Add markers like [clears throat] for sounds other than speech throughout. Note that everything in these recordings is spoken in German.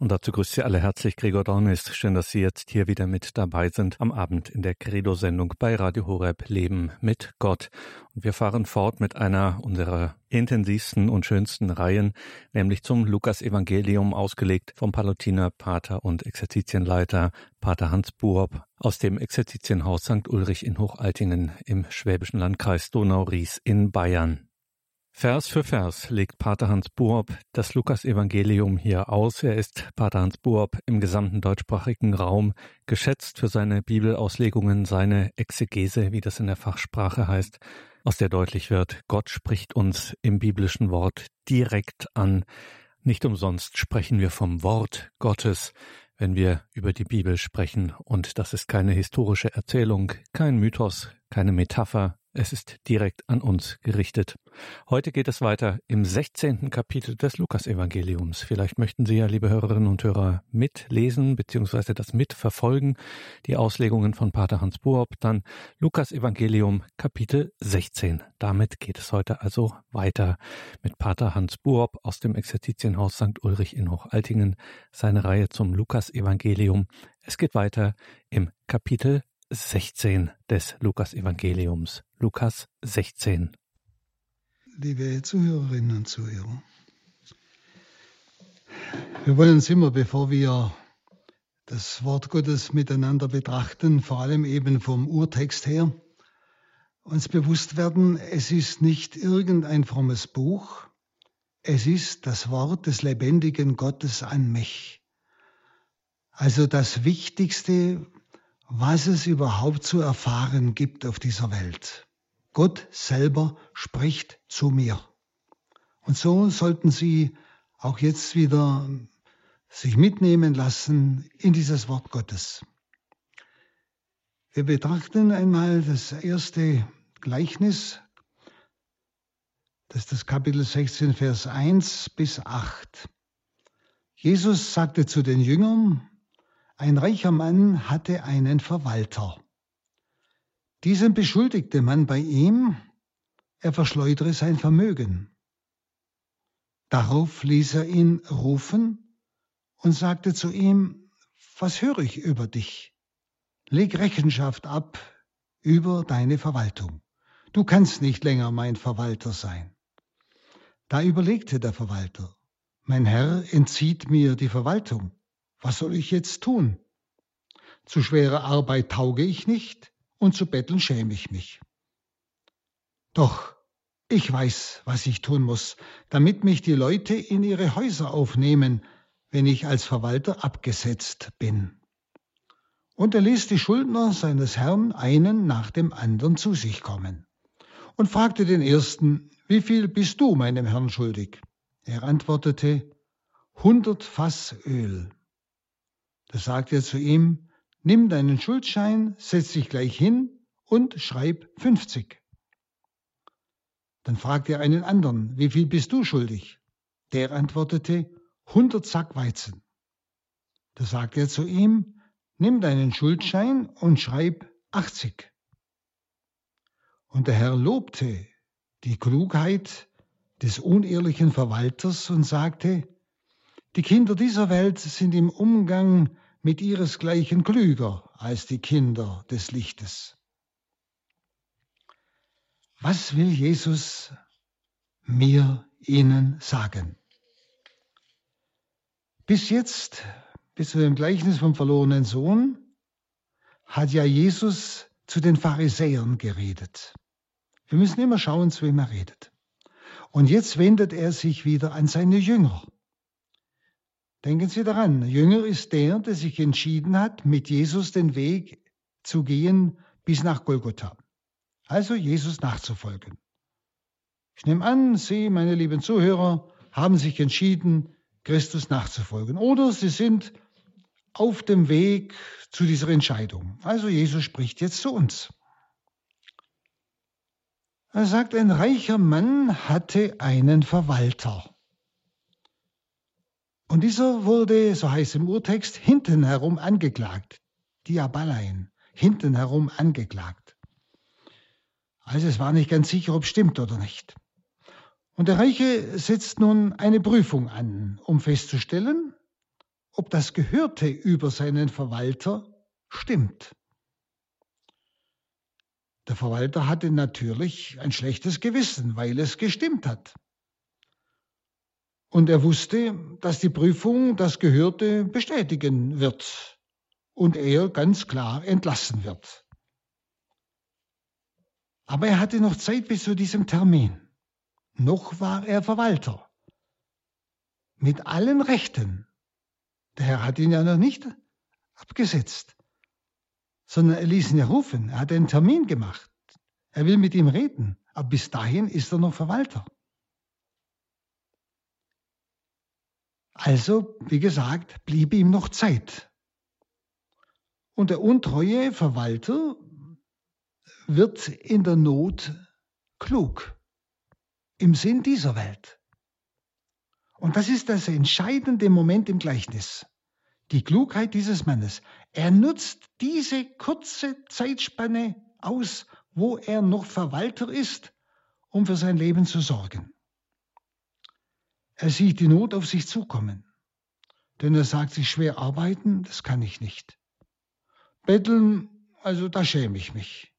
Und dazu grüßt Sie alle herzlich Gregor Dornis. Schön, dass Sie jetzt hier wieder mit dabei sind am Abend in der Credo-Sendung bei Radio Horeb Leben mit Gott. Und wir fahren fort mit einer unserer intensivsten und schönsten Reihen, nämlich zum Lukas-Evangelium ausgelegt vom Palutiner Pater und Exerzitienleiter Pater Hans Buob aus dem Exerzitienhaus St. Ulrich in Hochaltingen im schwäbischen Landkreis Donau-Ries in Bayern. Vers für Vers legt Pater Hans Buob das Lukas-Evangelium hier aus. Er ist Pater Hans Buob im gesamten deutschsprachigen Raum geschätzt für seine Bibelauslegungen, seine Exegese, wie das in der Fachsprache heißt, aus der deutlich wird, Gott spricht uns im biblischen Wort direkt an. Nicht umsonst sprechen wir vom Wort Gottes, wenn wir über die Bibel sprechen. Und das ist keine historische Erzählung, kein Mythos, keine Metapher, es ist direkt an uns gerichtet. Heute geht es weiter im 16. Kapitel des Lukasevangeliums. Vielleicht möchten Sie ja, liebe Hörerinnen und Hörer, mitlesen bzw. das mitverfolgen, die Auslegungen von Pater Hans Buob, dann Lukasevangelium Kapitel 16. Damit geht es heute also weiter mit Pater Hans Buob aus dem Exerzitienhaus St. Ulrich in Hochaltingen, seine Reihe zum Lukasevangelium. Es geht weiter im Kapitel 16 des Lukas-Evangeliums. Lukas 16. Liebe Zuhörerinnen und Zuhörer, wir wollen uns immer, bevor wir das Wort Gottes miteinander betrachten, vor allem eben vom Urtext her, uns bewusst werden, es ist nicht irgendein frommes Buch, es ist das Wort des lebendigen Gottes an mich. Also das Wichtigste, was es überhaupt zu erfahren gibt auf dieser Welt. Gott selber spricht zu mir. Und so sollten Sie auch jetzt wieder sich mitnehmen lassen in dieses Wort Gottes. Wir betrachten einmal das erste Gleichnis, das ist das Kapitel 16, Vers 1 bis 8. Jesus sagte zu den Jüngern, ein reicher Mann hatte einen Verwalter. Diesen beschuldigte man bei ihm, er verschleudere sein Vermögen. Darauf ließ er ihn rufen und sagte zu ihm, was höre ich über dich? Leg Rechenschaft ab über deine Verwaltung. Du kannst nicht länger mein Verwalter sein. Da überlegte der Verwalter, mein Herr entzieht mir die Verwaltung. Was soll ich jetzt tun? Zu schwerer Arbeit tauge ich nicht und zu betteln schäme ich mich. Doch ich weiß, was ich tun muss, damit mich die Leute in ihre Häuser aufnehmen, wenn ich als Verwalter abgesetzt bin. Und er ließ die Schuldner seines Herrn einen nach dem anderen zu sich kommen und fragte den ersten, wie viel bist du meinem Herrn schuldig? Er antwortete, hundert Fass Öl. Da sagte er zu ihm, nimm deinen Schuldschein, setz dich gleich hin und schreib 50. Dann fragte er einen anderen, wie viel bist du schuldig? Der antwortete, 100 Sack Weizen. Da sagte er zu ihm, nimm deinen Schuldschein und schreib 80. Und der Herr lobte die Klugheit des unehrlichen Verwalters und sagte, die Kinder dieser Welt sind im Umgang mit ihresgleichen klüger als die Kinder des Lichtes. Was will Jesus mir, Ihnen sagen? Bis jetzt, bis zu dem Gleichnis vom verlorenen Sohn, hat ja Jesus zu den Pharisäern geredet. Wir müssen immer schauen, zu wem er redet. Und jetzt wendet er sich wieder an seine Jünger. Denken Sie daran, Jünger ist der, der sich entschieden hat, mit Jesus den Weg zu gehen bis nach Golgotha. Also Jesus nachzufolgen. Ich nehme an, Sie, meine lieben Zuhörer, haben sich entschieden, Christus nachzufolgen. Oder Sie sind auf dem Weg zu dieser Entscheidung. Also Jesus spricht jetzt zu uns. Er sagt, ein reicher Mann hatte einen Verwalter. Und dieser wurde, so heißt im Urtext, hinten herum angeklagt. Diabalein, hinten herum angeklagt. Also es war nicht ganz sicher, ob es stimmt oder nicht. Und der Reiche setzt nun eine Prüfung an, um festzustellen, ob das Gehörte über seinen Verwalter stimmt. Der Verwalter hatte natürlich ein schlechtes Gewissen, weil es gestimmt hat. Und er wusste, dass die Prüfung das Gehörte bestätigen wird und er ganz klar entlassen wird. Aber er hatte noch Zeit bis zu diesem Termin. Noch war er Verwalter. Mit allen Rechten. Der Herr hat ihn ja noch nicht abgesetzt, sondern er ließ ihn ja rufen. Er hat einen Termin gemacht. Er will mit ihm reden. Aber bis dahin ist er noch Verwalter. Also, wie gesagt, blieb ihm noch Zeit. Und der untreue Verwalter wird in der Not klug im Sinn dieser Welt. Und das ist das entscheidende Moment im Gleichnis. Die Klugheit dieses Mannes. Er nutzt diese kurze Zeitspanne aus, wo er noch Verwalter ist, um für sein Leben zu sorgen. Er sieht die Not auf sich zukommen. Denn er sagt sich, schwer arbeiten, das kann ich nicht. Betteln, also da schäme ich mich.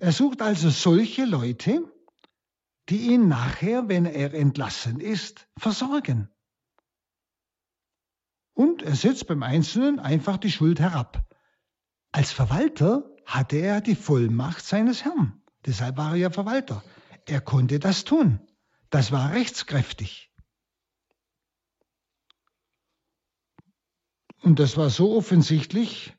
Er sucht also solche Leute, die ihn nachher, wenn er entlassen ist, versorgen. Und er setzt beim Einzelnen einfach die Schuld herab. Als Verwalter hatte er die Vollmacht seines Herrn. Deshalb war er ja Verwalter. Er konnte das tun. Das war rechtskräftig. Und das war so offensichtlich,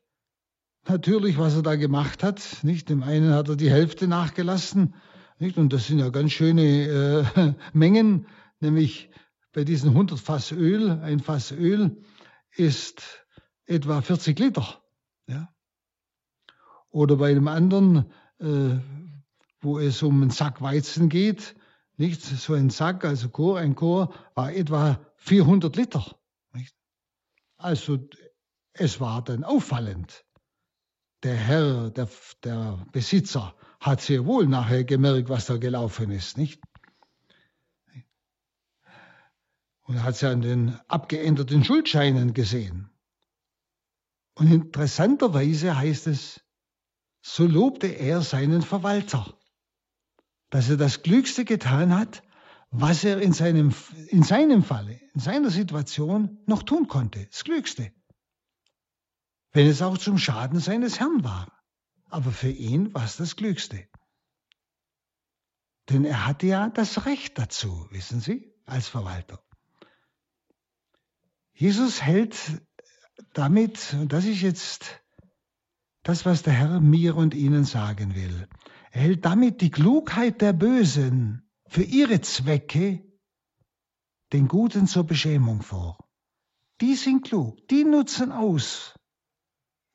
natürlich, was er da gemacht hat. Nicht? Dem einen hat er die Hälfte nachgelassen, nicht? und das sind ja ganz schöne äh, [laughs] Mengen, nämlich bei diesen 100 Fass Öl, ein Fass Öl ist etwa 40 Liter. Ja? Oder bei einem anderen, äh, wo es um einen Sack Weizen geht, nicht? So ein Sack, also Chor, ein Chor, war etwa 400 Liter. Nicht? Also es war dann auffallend. Der Herr, der, der Besitzer, hat sehr wohl nachher gemerkt, was da gelaufen ist, nicht? Und hat es ja an den abgeänderten Schuldscheinen gesehen. Und interessanterweise heißt es, so lobte er seinen Verwalter dass er das Klügste getan hat, was er in seinem, in seinem Falle, in seiner Situation noch tun konnte. Das Klügste. Wenn es auch zum Schaden seines Herrn war. Aber für ihn war es das Klügste. Denn er hatte ja das Recht dazu, wissen Sie, als Verwalter. Jesus hält damit, und das ist jetzt das, was der Herr mir und Ihnen sagen will, hält damit die Klugheit der Bösen für ihre Zwecke den Guten zur Beschämung vor. Die sind klug, die nutzen aus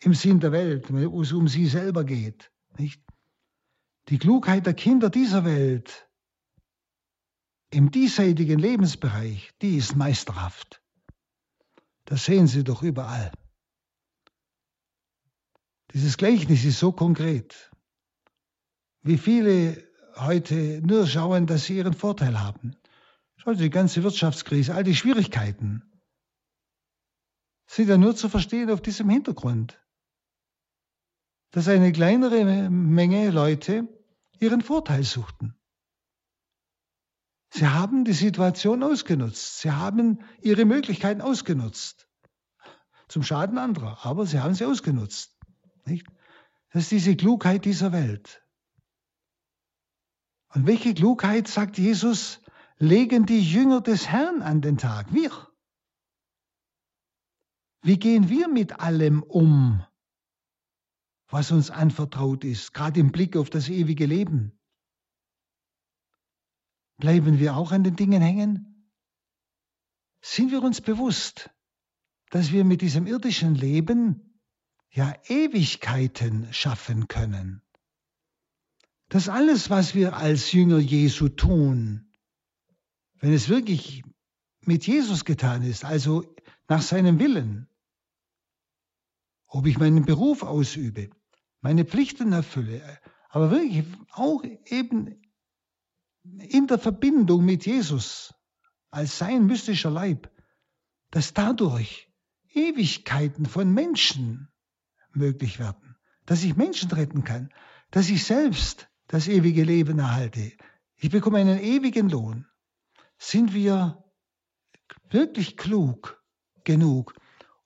im Sinn der Welt, wo es um sie selber geht. Nicht? Die Klugheit der Kinder dieser Welt im diesseitigen Lebensbereich, die ist meisterhaft. Das sehen Sie doch überall. Dieses Gleichnis ist so konkret wie viele heute nur schauen, dass sie ihren Vorteil haben. Schauen Sie, die ganze Wirtschaftskrise, all die Schwierigkeiten sind ja nur zu verstehen auf diesem Hintergrund, dass eine kleinere Menge Leute ihren Vorteil suchten. Sie haben die Situation ausgenutzt. Sie haben ihre Möglichkeiten ausgenutzt. Zum Schaden anderer, aber sie haben sie ausgenutzt. Nicht? Das ist diese Klugheit dieser Welt. Und welche Klugheit, sagt Jesus, legen die Jünger des Herrn an den Tag? Wir. Wie gehen wir mit allem um, was uns anvertraut ist, gerade im Blick auf das ewige Leben? Bleiben wir auch an den Dingen hängen? Sind wir uns bewusst, dass wir mit diesem irdischen Leben ja Ewigkeiten schaffen können? Dass alles, was wir als Jünger Jesu tun, wenn es wirklich mit Jesus getan ist, also nach seinem Willen, ob ich meinen Beruf ausübe, meine Pflichten erfülle, aber wirklich auch eben in der Verbindung mit Jesus als sein mystischer Leib, dass dadurch Ewigkeiten von Menschen möglich werden, dass ich Menschen retten kann, dass ich selbst das ewige Leben erhalte. Ich bekomme einen ewigen Lohn. Sind wir wirklich klug genug,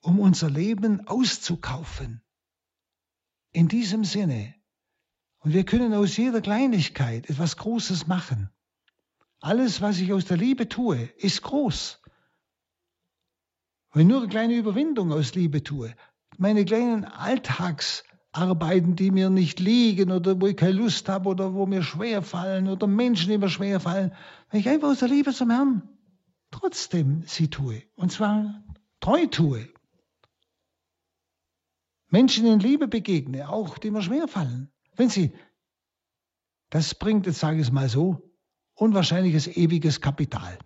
um unser Leben auszukaufen? In diesem Sinne. Und wir können aus jeder Kleinigkeit etwas Großes machen. Alles, was ich aus der Liebe tue, ist groß. Wenn ich nur eine kleine Überwindung aus Liebe tue, meine kleinen Alltagsarbeiten, die mir nicht liegen oder wo ich keine Lust habe oder wo mir schwer fallen oder Menschen, die mir schwer fallen, wenn ich einfach aus der Liebe zum Herrn trotzdem sie tue und zwar treu tue. Menschen in Liebe begegne, auch die mir schwer fallen. Wenn sie, das bringt, jetzt sage ich es mal so, unwahrscheinliches ewiges Kapital.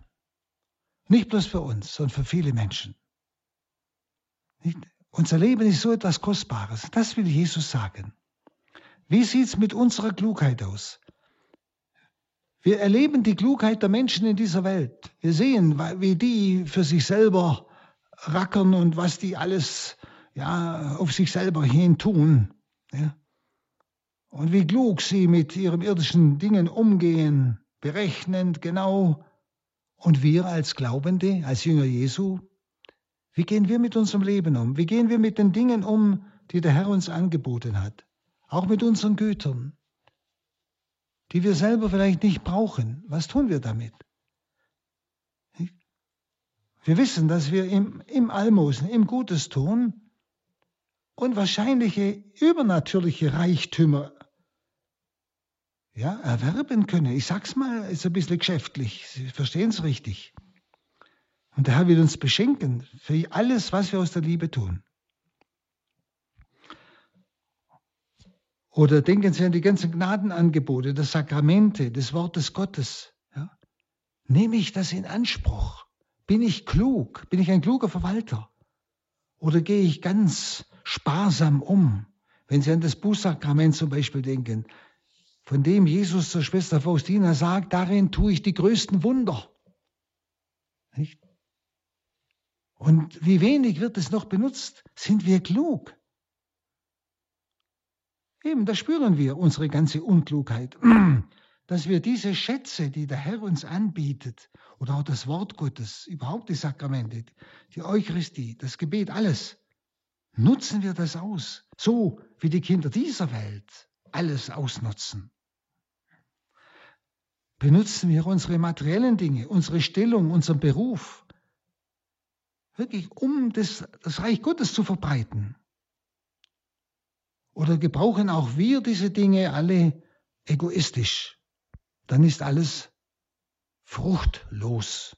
Nicht bloß für uns, sondern für viele Menschen. Nicht? Unser Leben ist so etwas Kostbares. Das will Jesus sagen. Wie sieht es mit unserer Klugheit aus? Wir erleben die Klugheit der Menschen in dieser Welt. Wir sehen, wie die für sich selber rackern und was die alles ja, auf sich selber hin tun. Ja. Und wie klug sie mit ihren irdischen Dingen umgehen berechnend, genau. Und wir als Glaubende, als Jünger Jesu, wie gehen wir mit unserem Leben um? Wie gehen wir mit den Dingen um, die der Herr uns angeboten hat? Auch mit unseren Gütern, die wir selber vielleicht nicht brauchen. Was tun wir damit? Wir wissen, dass wir im, im Almosen, im Gutes tun, unwahrscheinliche, übernatürliche Reichtümer ja, erwerben können. Ich sag's mal, ist ein bisschen geschäftlich. Sie verstehen es richtig. Und der Herr will uns beschenken für alles, was wir aus der Liebe tun. Oder denken Sie an die ganzen Gnadenangebote, das Sakramente, des Wortes Gottes. Ja? Nehme ich das in Anspruch? Bin ich klug? Bin ich ein kluger Verwalter? Oder gehe ich ganz sparsam um? Wenn Sie an das Bußsakrament zum Beispiel denken, von dem Jesus zur Schwester Faustina sagt, darin tue ich die größten Wunder. Nicht? Und wie wenig wird es noch benutzt? Sind wir klug? Eben, da spüren wir unsere ganze Unklugheit, [clears throat] dass wir diese Schätze, die der Herr uns anbietet, oder auch das Wort Gottes, überhaupt die Sakramente, die Eucharistie, das Gebet, alles, nutzen wir das aus, so wie die Kinder dieser Welt alles ausnutzen benutzen wir unsere materiellen Dinge, unsere Stellung, unseren Beruf, wirklich um das, das Reich Gottes zu verbreiten? Oder gebrauchen auch wir diese Dinge alle egoistisch? Dann ist alles fruchtlos.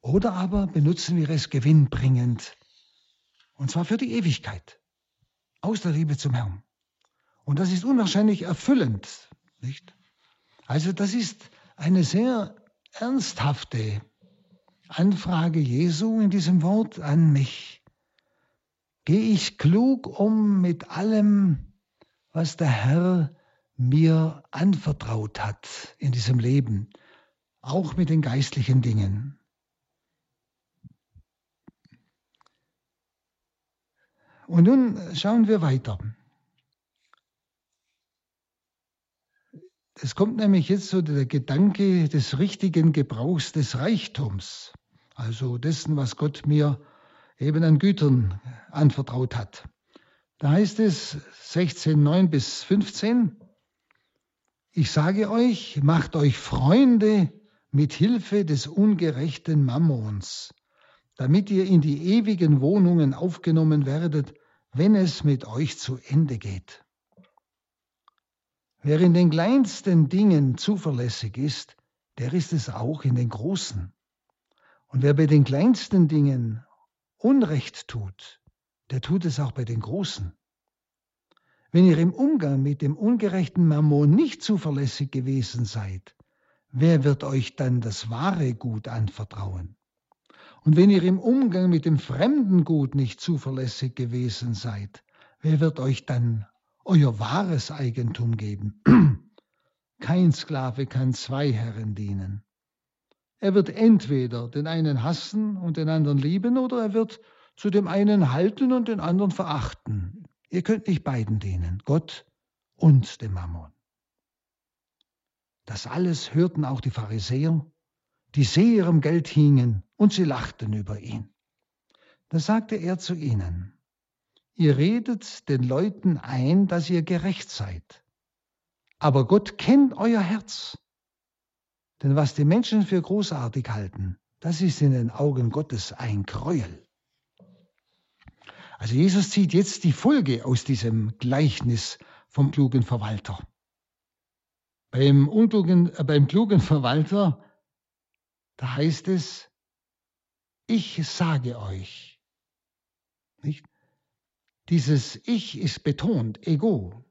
Oder aber benutzen wir es gewinnbringend. Und zwar für die Ewigkeit. Aus der Liebe zum Herrn. Und das ist unwahrscheinlich erfüllend, nicht? Also das ist eine sehr ernsthafte Anfrage Jesu in diesem Wort an mich. Gehe ich klug um mit allem, was der Herr mir anvertraut hat in diesem Leben, auch mit den geistlichen Dingen. Und nun schauen wir weiter. Es kommt nämlich jetzt so der Gedanke des richtigen Gebrauchs des Reichtums, also dessen, was Gott mir eben an Gütern anvertraut hat. Da heißt es 16, 9 bis 15, ich sage euch, macht euch Freunde mit Hilfe des ungerechten Mammons, damit ihr in die ewigen Wohnungen aufgenommen werdet, wenn es mit euch zu Ende geht. Wer in den kleinsten Dingen zuverlässig ist, der ist es auch in den großen. Und wer bei den kleinsten Dingen Unrecht tut, der tut es auch bei den großen. Wenn ihr im Umgang mit dem ungerechten Mammon nicht zuverlässig gewesen seid, wer wird euch dann das wahre Gut anvertrauen? Und wenn ihr im Umgang mit dem fremden Gut nicht zuverlässig gewesen seid, wer wird euch dann euer wahres Eigentum geben. [clears throat] Kein Sklave kann zwei Herren dienen. Er wird entweder den einen hassen und den anderen lieben oder er wird zu dem einen halten und den anderen verachten. Ihr könnt nicht beiden dienen, Gott und dem Mammon. Das alles hörten auch die Pharisäer, die sehr ihrem Geld hingen, und sie lachten über ihn. Da sagte er zu ihnen, ihr redet den Leuten ein, dass ihr gerecht seid. Aber Gott kennt euer Herz. Denn was die Menschen für großartig halten, das ist in den Augen Gottes ein Gräuel. Also Jesus zieht jetzt die Folge aus diesem Gleichnis vom klugen Verwalter. Beim, unklugen, äh, beim klugen Verwalter, da heißt es, ich sage euch. Nicht? Dieses Ich ist betont, Ego.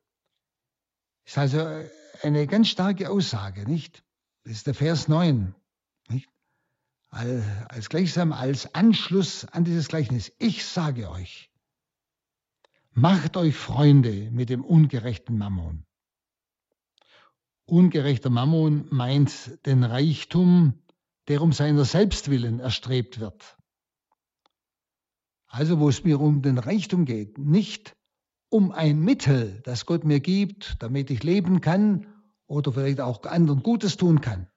Ist also eine ganz starke Aussage, nicht? Das ist der Vers 9. Nicht? Als gleichsam als Anschluss an dieses Gleichnis. Ich sage euch, macht euch Freunde mit dem ungerechten Mammon. Ungerechter Mammon meint den Reichtum, der um seiner selbst willen erstrebt wird. Also wo es mir um den Reichtum geht, nicht um ein Mittel, das Gott mir gibt, damit ich leben kann oder vielleicht auch anderen Gutes tun kann,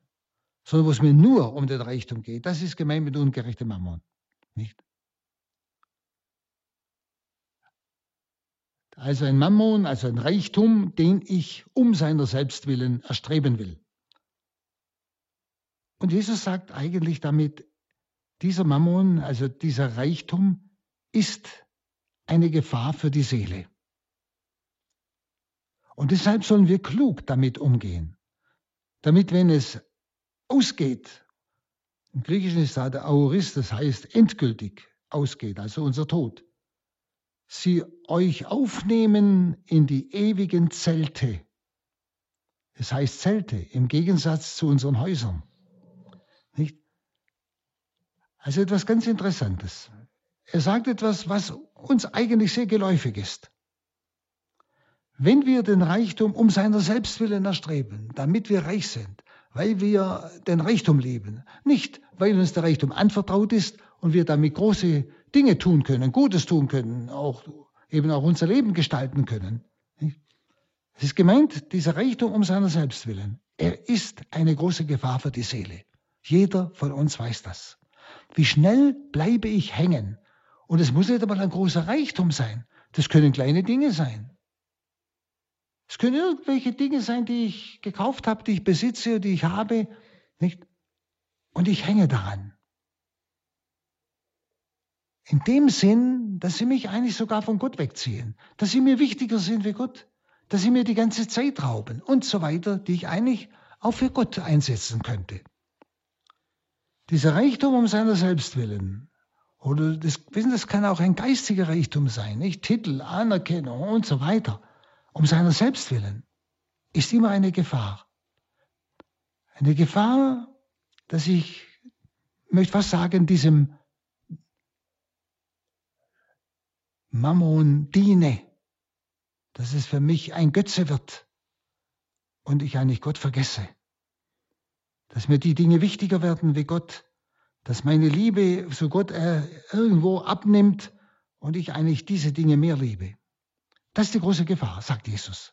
sondern wo es mir nur um den Reichtum geht. Das ist gemeint mit ungerechtem Mammon. Nicht? Also ein Mammon, also ein Reichtum, den ich um seiner selbst willen erstreben will. Und Jesus sagt eigentlich damit, dieser Mammon, also dieser Reichtum, ist eine Gefahr für die Seele. Und deshalb sollen wir klug damit umgehen. Damit, wenn es ausgeht, im Griechischen ist da der Aorist, das heißt endgültig ausgeht, also unser Tod, sie euch aufnehmen in die ewigen Zelte. Das heißt Zelte im Gegensatz zu unseren Häusern. Nicht? Also etwas ganz Interessantes. Er sagt etwas, was uns eigentlich sehr geläufig ist. Wenn wir den Reichtum um seiner selbst willen erstreben, damit wir reich sind, weil wir den Reichtum lieben, nicht weil uns der Reichtum anvertraut ist und wir damit große Dinge tun können, Gutes tun können, auch eben auch unser Leben gestalten können. Es ist gemeint, dieser Reichtum um seiner selbst willen. Er ist eine große Gefahr für die Seele. Jeder von uns weiß das. Wie schnell bleibe ich hängen? Und es muss nicht einmal ein großer Reichtum sein. Das können kleine Dinge sein. Es können irgendwelche Dinge sein, die ich gekauft habe, die ich besitze, die ich habe, nicht? Und ich hänge daran. In dem Sinn, dass sie mich eigentlich sogar von Gott wegziehen, dass sie mir wichtiger sind wie Gott, dass sie mir die ganze Zeit rauben und so weiter, die ich eigentlich auch für Gott einsetzen könnte. Dieser Reichtum um seiner selbst willen, oder das, wissen, das kann auch ein geistiger Reichtum sein, nicht Titel, Anerkennung und so weiter um seiner selbst willen, ist immer eine Gefahr. Eine Gefahr, dass ich, möchte was sagen, diesem Mammon diene, dass es für mich ein Götze wird und ich eigentlich Gott vergesse. Dass mir die Dinge wichtiger werden wie Gott, dass meine Liebe zu Gott äh, irgendwo abnimmt und ich eigentlich diese Dinge mehr liebe. Das ist die große Gefahr, sagt Jesus.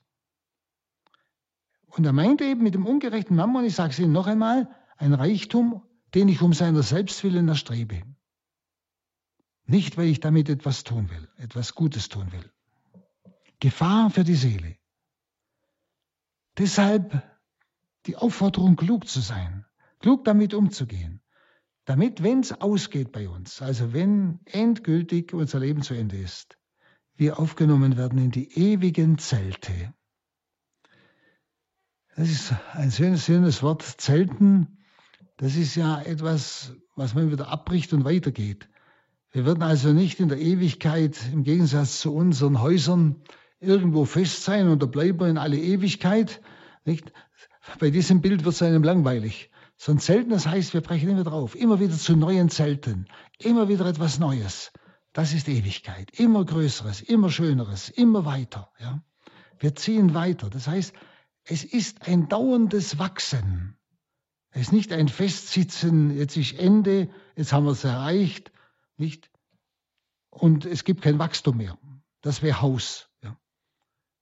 Und er meint eben mit dem ungerechten Mammon, ich sage es Ihnen noch einmal, ein Reichtum, den ich um seiner Selbstwillen erstrebe. Nicht, weil ich damit etwas tun will, etwas Gutes tun will. Gefahr für die Seele. Deshalb die Aufforderung, klug zu sein, klug damit umzugehen, damit, wenn es ausgeht bei uns, also wenn endgültig unser Leben zu Ende ist, wir aufgenommen werden in die ewigen Zelte. Das ist ein schönes, schönes Wort. Zelten, das ist ja etwas, was man wieder abbricht und weitergeht. Wir werden also nicht in der Ewigkeit im Gegensatz zu unseren Häusern irgendwo fest sein und da bleiben wir in alle Ewigkeit. Nicht? Bei diesem Bild wird es einem langweilig. So ein Zelten, das heißt, wir brechen immer drauf, immer wieder zu neuen Zelten, immer wieder etwas Neues. Das ist Ewigkeit. Immer Größeres, immer Schöneres, immer weiter. Ja? Wir ziehen weiter. Das heißt, es ist ein dauerndes Wachsen. Es ist nicht ein Festsitzen, jetzt ist Ende, jetzt haben wir es erreicht, nicht? Und es gibt kein Wachstum mehr. Das wäre Haus. Ja.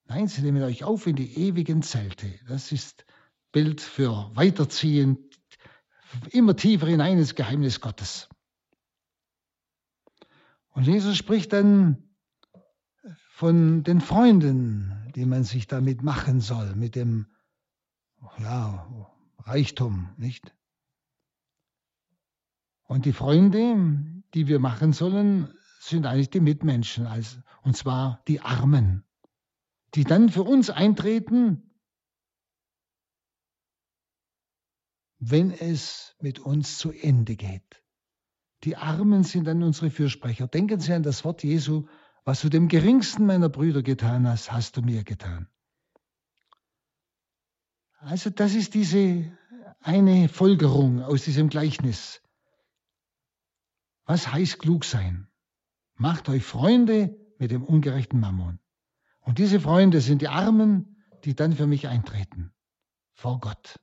Nein, sie nehmen euch auf in die ewigen Zelte. Das ist Bild für Weiterziehen, immer tiefer hinein ins Geheimnis Gottes. Und Jesus spricht dann von den Freunden, die man sich damit machen soll, mit dem ja, Reichtum, nicht? Und die Freunde, die wir machen sollen, sind eigentlich die Mitmenschen, also, und zwar die Armen, die dann für uns eintreten, wenn es mit uns zu Ende geht. Die Armen sind dann unsere Fürsprecher. Denken Sie an das Wort Jesu, was du dem geringsten meiner Brüder getan hast, hast du mir getan. Also das ist diese eine Folgerung aus diesem Gleichnis. Was heißt klug sein? Macht euch Freunde mit dem ungerechten Mammon. Und diese Freunde sind die Armen, die dann für mich eintreten. Vor Gott.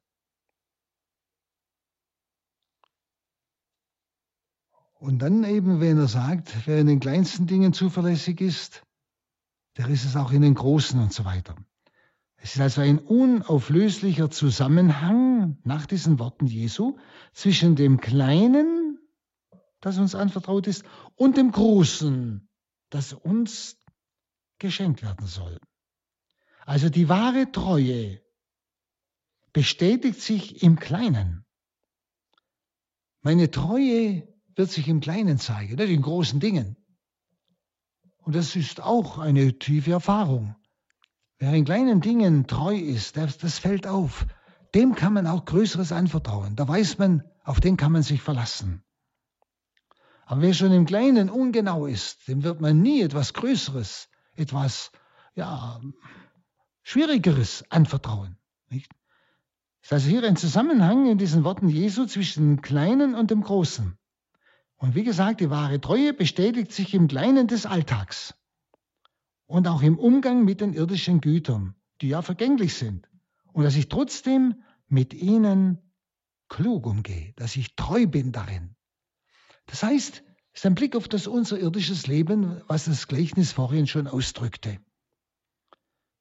Und dann eben, wenn er sagt, wer in den kleinsten Dingen zuverlässig ist, der ist es auch in den großen und so weiter. Es ist also ein unauflöslicher Zusammenhang nach diesen Worten Jesu zwischen dem Kleinen, das uns anvertraut ist, und dem Großen, das uns geschenkt werden soll. Also die wahre Treue bestätigt sich im Kleinen. Meine Treue wird sich im Kleinen zeigen, nicht in großen Dingen. Und das ist auch eine tiefe Erfahrung. Wer in kleinen Dingen treu ist, das, das fällt auf. Dem kann man auch Größeres anvertrauen. Da weiß man, auf den kann man sich verlassen. Aber wer schon im Kleinen ungenau ist, dem wird man nie etwas Größeres, etwas ja, Schwierigeres anvertrauen. Nicht? Es ist also hier ein Zusammenhang in diesen Worten Jesu zwischen dem Kleinen und dem Großen. Und wie gesagt, die wahre Treue bestätigt sich im Kleinen des Alltags und auch im Umgang mit den irdischen Gütern, die ja vergänglich sind. Und dass ich trotzdem mit ihnen klug umgehe, dass ich treu bin darin. Das heißt, es ist ein Blick auf das unser irdisches Leben, was das Gleichnis vorhin schon ausdrückte.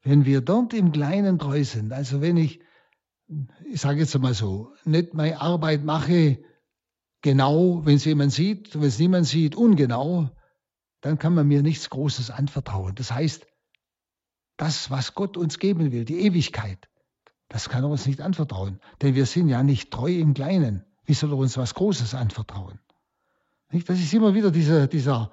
Wenn wir dort im Kleinen treu sind, also wenn ich, ich sage jetzt mal so, nicht meine Arbeit mache, genau, wenn es jemand sieht, wenn es niemand sieht, ungenau, dann kann man mir nichts Großes anvertrauen. Das heißt, das, was Gott uns geben will, die Ewigkeit, das kann er uns nicht anvertrauen. Denn wir sind ja nicht treu im Kleinen. Wie soll er uns was Großes anvertrauen? Nicht? Das ist immer wieder dieser, dieser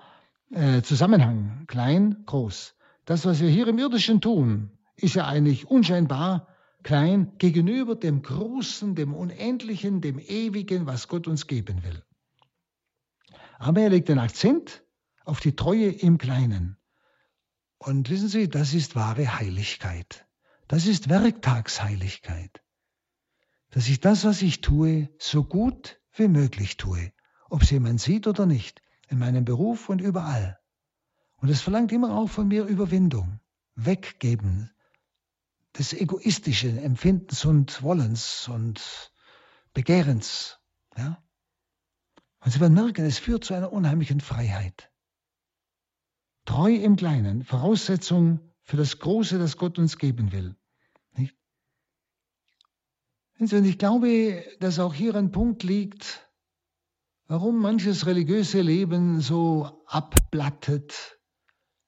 äh, Zusammenhang, klein, groß. Das, was wir hier im irdischen tun, ist ja eigentlich unscheinbar klein gegenüber dem Großen, dem Unendlichen, dem Ewigen, was Gott uns geben will. Aber er legt den Akzent auf die Treue im Kleinen. Und wissen Sie, das ist wahre Heiligkeit. Das ist Werktagsheiligkeit. Dass ich das, was ich tue, so gut wie möglich tue, ob es jemand sieht oder nicht, in meinem Beruf und überall. Und es verlangt immer auch von mir Überwindung, Weggeben, des egoistischen Empfindens und Wollens und Begehrens. Ja? Und Sie werden merken, es führt zu einer unheimlichen Freiheit. Treu im Kleinen, Voraussetzung für das Große, das Gott uns geben will. Nicht? Und ich glaube, dass auch hier ein Punkt liegt, warum manches religiöse Leben so abblattet,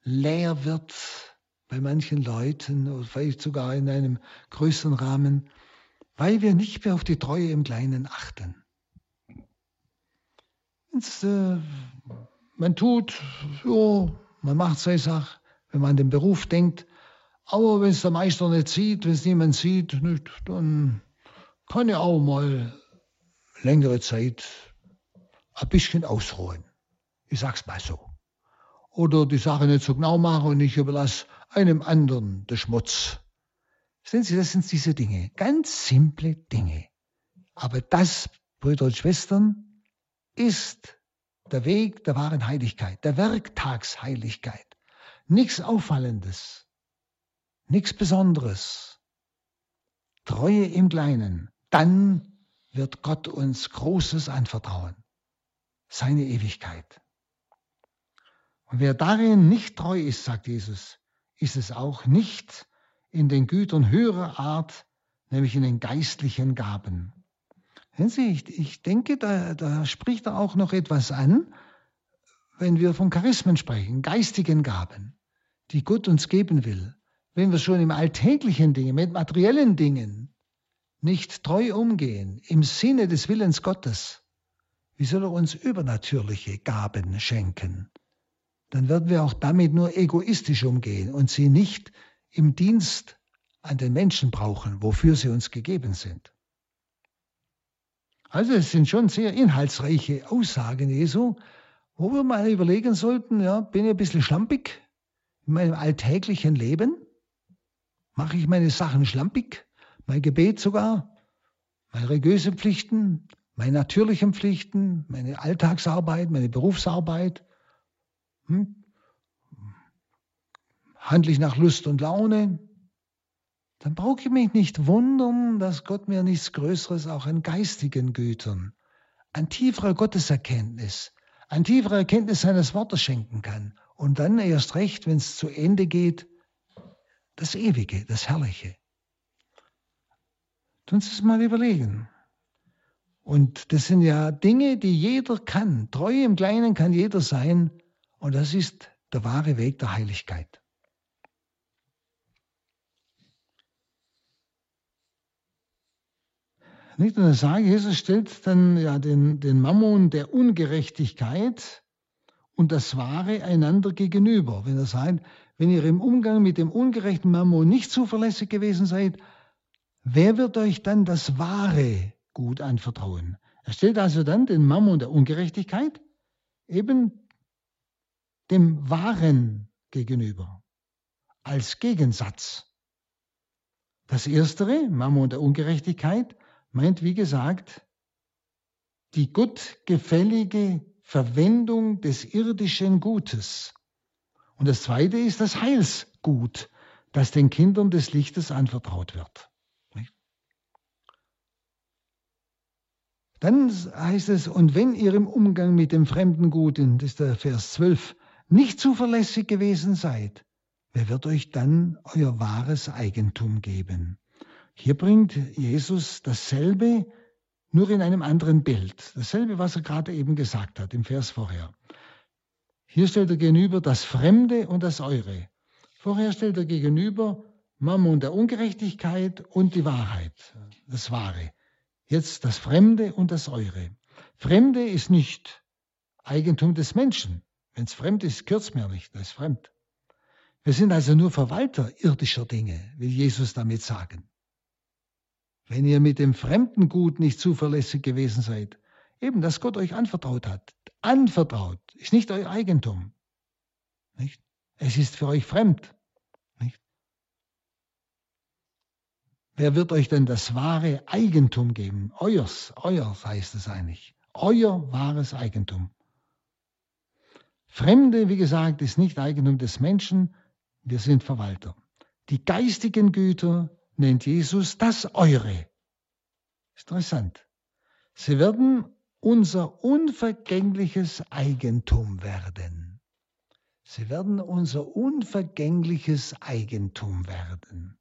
leer wird, bei manchen Leuten oder vielleicht sogar in einem größeren Rahmen, weil wir nicht mehr auf die Treue im Kleinen achten. Jetzt, äh, man tut, ja, man macht seine Sache, wenn man an den Beruf denkt, aber wenn es der Meister nicht sieht, wenn es niemand sieht, nicht, dann kann er auch mal längere Zeit ein bisschen ausruhen. Ich sag's mal so. Oder die Sache nicht so genau machen und ich überlasse einem anderen der Schmutz. Sehen Sie, das sind diese Dinge, ganz simple Dinge. Aber das, Brüder und Schwestern, ist der Weg der wahren Heiligkeit, der Werktagsheiligkeit. Nichts Auffallendes, nichts Besonderes. Treue im Kleinen, dann wird Gott uns Großes anvertrauen. Seine Ewigkeit. Und wer darin nicht treu ist, sagt Jesus, ist es auch nicht in den Gütern höherer Art, nämlich in den geistlichen Gaben. Sie, ich, ich denke, da, da spricht er auch noch etwas an, wenn wir von Charismen sprechen, geistigen Gaben, die Gott uns geben will. Wenn wir schon im alltäglichen Dingen, mit materiellen Dingen nicht treu umgehen, im Sinne des Willens Gottes, wie soll er uns übernatürliche Gaben schenken? Dann werden wir auch damit nur egoistisch umgehen und sie nicht im Dienst an den Menschen brauchen, wofür sie uns gegeben sind. Also es sind schon sehr inhaltsreiche Aussagen Jesu, wo wir mal überlegen sollten, ja, bin ich ein bisschen schlampig in meinem alltäglichen Leben? Mache ich meine Sachen schlampig? Mein Gebet sogar? Meine religiösen Pflichten? Meine natürlichen Pflichten? Meine Alltagsarbeit? Meine Berufsarbeit? Hm? Handle ich nach Lust und Laune? dann brauche ich mich nicht wundern, dass Gott mir nichts Größeres auch an geistigen Gütern, an tieferer Gotteserkenntnis, an tieferer Erkenntnis seines Wortes schenken kann. Und dann erst recht, wenn es zu Ende geht, das Ewige, das Herrliche. Uns das mal überlegen. Und das sind ja Dinge, die jeder kann. Treu im Kleinen kann jeder sein. Und das ist der wahre Weg der Heiligkeit. Nicht? Und er sagt, Jesus stellt dann ja den, den Mammon der Ungerechtigkeit und das Wahre einander gegenüber. Wenn er sagt, wenn ihr im Umgang mit dem ungerechten Mammon nicht zuverlässig gewesen seid, wer wird euch dann das wahre Gut anvertrauen? Er stellt also dann den Mammon der Ungerechtigkeit eben dem Wahren gegenüber, als Gegensatz. Das Erstere, Mammon der Ungerechtigkeit, meint, wie gesagt, die gottgefällige Verwendung des irdischen Gutes. Und das zweite ist das Heilsgut, das den Kindern des Lichtes anvertraut wird. Dann heißt es, und wenn ihr im Umgang mit dem fremden Gut, das ist der Vers 12, nicht zuverlässig gewesen seid, wer wird euch dann euer wahres Eigentum geben? Hier bringt Jesus dasselbe, nur in einem anderen Bild. Dasselbe, was er gerade eben gesagt hat im Vers vorher. Hier stellt er gegenüber das Fremde und das Eure. Vorher stellt er gegenüber Mammon der Ungerechtigkeit und die Wahrheit, das Wahre. Jetzt das Fremde und das Eure. Fremde ist nicht Eigentum des Menschen. Wenn es fremd ist, kürzt mir nicht, das ist fremd. Wir sind also nur Verwalter irdischer Dinge, will Jesus damit sagen wenn ihr mit dem fremden Gut nicht zuverlässig gewesen seid. Eben, dass Gott euch anvertraut hat. Anvertraut ist nicht euer Eigentum. Nicht? Es ist für euch fremd. Nicht? Wer wird euch denn das wahre Eigentum geben? Euers, euers heißt es eigentlich. Euer wahres Eigentum. Fremde, wie gesagt, ist nicht Eigentum des Menschen. Wir sind Verwalter. Die geistigen Güter nennt Jesus das Eure. Interessant. Sie werden unser unvergängliches Eigentum werden. Sie werden unser unvergängliches Eigentum werden.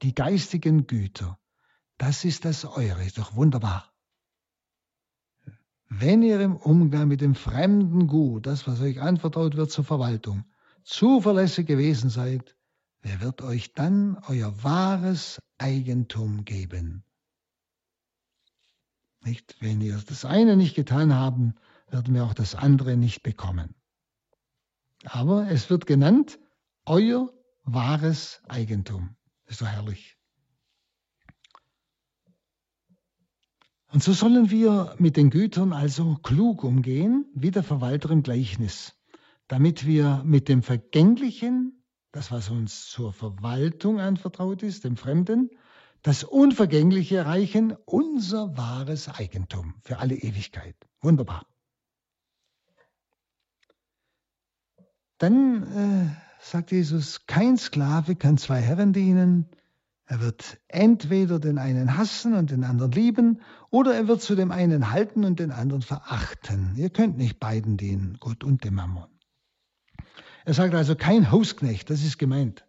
Die geistigen Güter, das ist das Eure, ist doch wunderbar. Wenn ihr im Umgang mit dem fremden Gut, das, was euch anvertraut wird zur Verwaltung, zuverlässig gewesen seid, Wer wird euch dann euer wahres Eigentum geben? Nicht, wenn ihr das eine nicht getan haben, werden wir auch das andere nicht bekommen. Aber es wird genannt, euer wahres Eigentum. Ist so herrlich. Und so sollen wir mit den Gütern also klug umgehen, wie der Verwalter im Gleichnis, damit wir mit dem Vergänglichen das, was uns zur Verwaltung anvertraut ist, dem Fremden, das Unvergängliche erreichen, unser wahres Eigentum für alle Ewigkeit. Wunderbar. Dann äh, sagt Jesus, kein Sklave kann zwei Herren dienen, Er wird entweder den einen hassen und den anderen lieben, oder er wird zu dem einen halten und den anderen verachten. Ihr könnt nicht beiden dienen, Gott und dem Mammon. Er sagt also kein Hausknecht, das ist gemeint.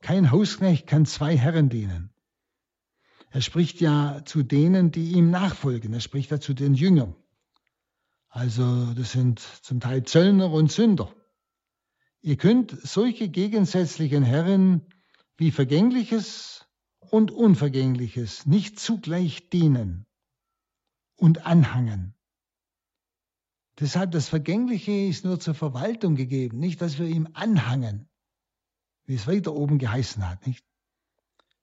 Kein Hausknecht kann zwei Herren dienen. Er spricht ja zu denen, die ihm nachfolgen. Er spricht ja zu den Jüngern. Also das sind zum Teil Zöllner und Sünder. Ihr könnt solche gegensätzlichen Herren wie Vergängliches und Unvergängliches nicht zugleich dienen und anhangen. Deshalb das Vergängliche ist nur zur Verwaltung gegeben, nicht, dass wir ihm anhangen, wie es weiter oben geheißen hat, nicht?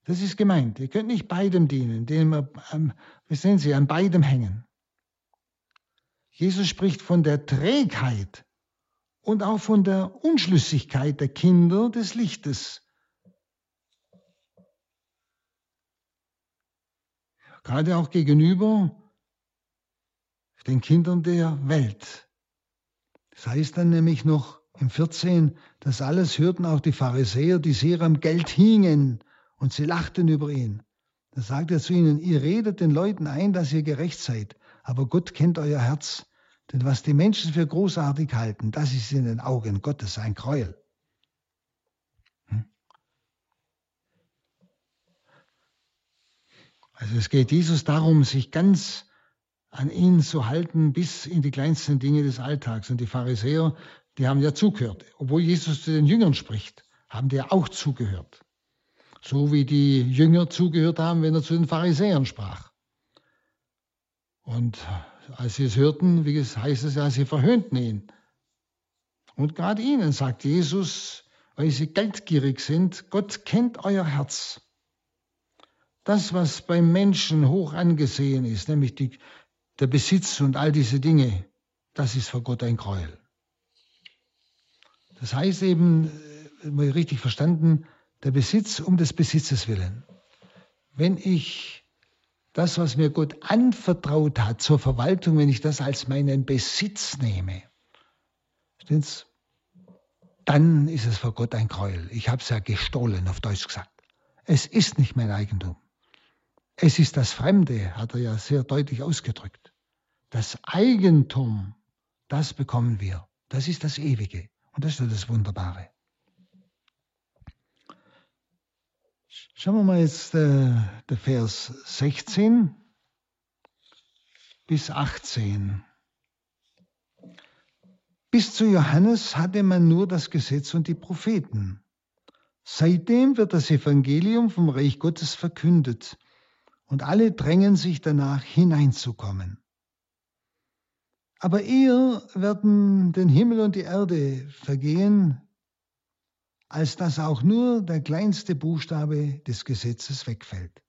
Das ist gemeint. Ihr könnt nicht beidem dienen, wir, ähm, wie sehen Sie, an beidem hängen. Jesus spricht von der Trägheit und auch von der Unschlüssigkeit der Kinder des Lichtes. Gerade auch gegenüber den Kindern der Welt. Das heißt dann nämlich noch im 14, das alles hörten auch die Pharisäer, die sehr am Geld hingen und sie lachten über ihn. Da sagt er zu ihnen, ihr redet den Leuten ein, dass ihr gerecht seid, aber Gott kennt euer Herz. Denn was die Menschen für großartig halten, das ist in den Augen Gottes ein Gräuel. Also es geht Jesus darum, sich ganz an ihn zu halten bis in die kleinsten Dinge des Alltags. Und die Pharisäer, die haben ja zugehört. Obwohl Jesus zu den Jüngern spricht, haben die auch zugehört. So wie die Jünger zugehört haben, wenn er zu den Pharisäern sprach. Und als sie es hörten, wie es heißt es ja, sie verhöhnten ihn. Und gerade ihnen sagt Jesus, weil sie geldgierig sind, Gott kennt euer Herz. Das, was beim Menschen hoch angesehen ist, nämlich die, der Besitz und all diese Dinge, das ist vor Gott ein Gräuel. Das heißt eben, äh, mal richtig verstanden, der Besitz um des Besitzes willen. Wenn ich das, was mir Gott anvertraut hat zur Verwaltung, wenn ich das als meinen Besitz nehme, dann ist es vor Gott ein Gräuel. Ich habe es ja gestohlen, auf Deutsch gesagt. Es ist nicht mein Eigentum. Es ist das Fremde, hat er ja sehr deutlich ausgedrückt. Das Eigentum, das bekommen wir. Das ist das Ewige. Und das ist das Wunderbare. Schauen wir mal jetzt äh, der Vers 16 bis 18. Bis zu Johannes hatte man nur das Gesetz und die Propheten. Seitdem wird das Evangelium vom Reich Gottes verkündet und alle drängen sich danach hineinzukommen. Aber eher werden den Himmel und die Erde vergehen, als dass auch nur der kleinste Buchstabe des Gesetzes wegfällt.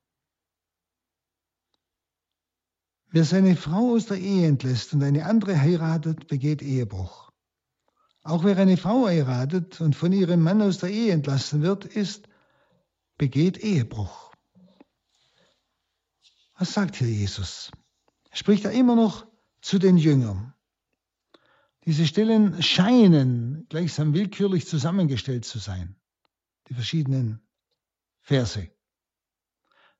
Wer seine Frau aus der Ehe entlässt und eine andere heiratet, begeht Ehebruch. Auch wer eine Frau heiratet und von ihrem Mann aus der Ehe entlassen wird, ist, begeht Ehebruch. Was sagt hier Jesus? Spricht er immer noch zu den Jüngern. Diese Stellen scheinen gleichsam willkürlich zusammengestellt zu sein, die verschiedenen Verse.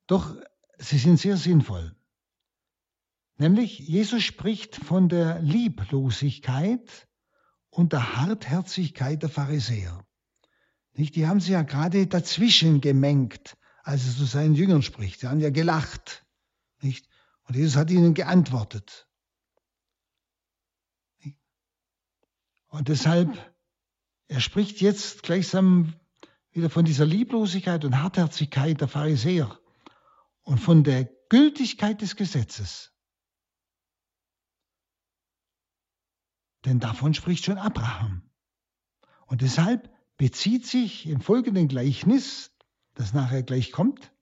Doch sie sind sehr sinnvoll. Nämlich Jesus spricht von der Lieblosigkeit und der Hartherzigkeit der Pharisäer. Nicht? Die haben sie ja gerade dazwischen gemengt, als er zu seinen Jüngern spricht. Sie haben ja gelacht. Nicht? Und Jesus hat ihnen geantwortet. Und deshalb, er spricht jetzt gleichsam wieder von dieser Lieblosigkeit und Hartherzigkeit der Pharisäer und von der Gültigkeit des Gesetzes. Denn davon spricht schon Abraham. Und deshalb bezieht sich im folgenden Gleichnis, das nachher gleich kommt,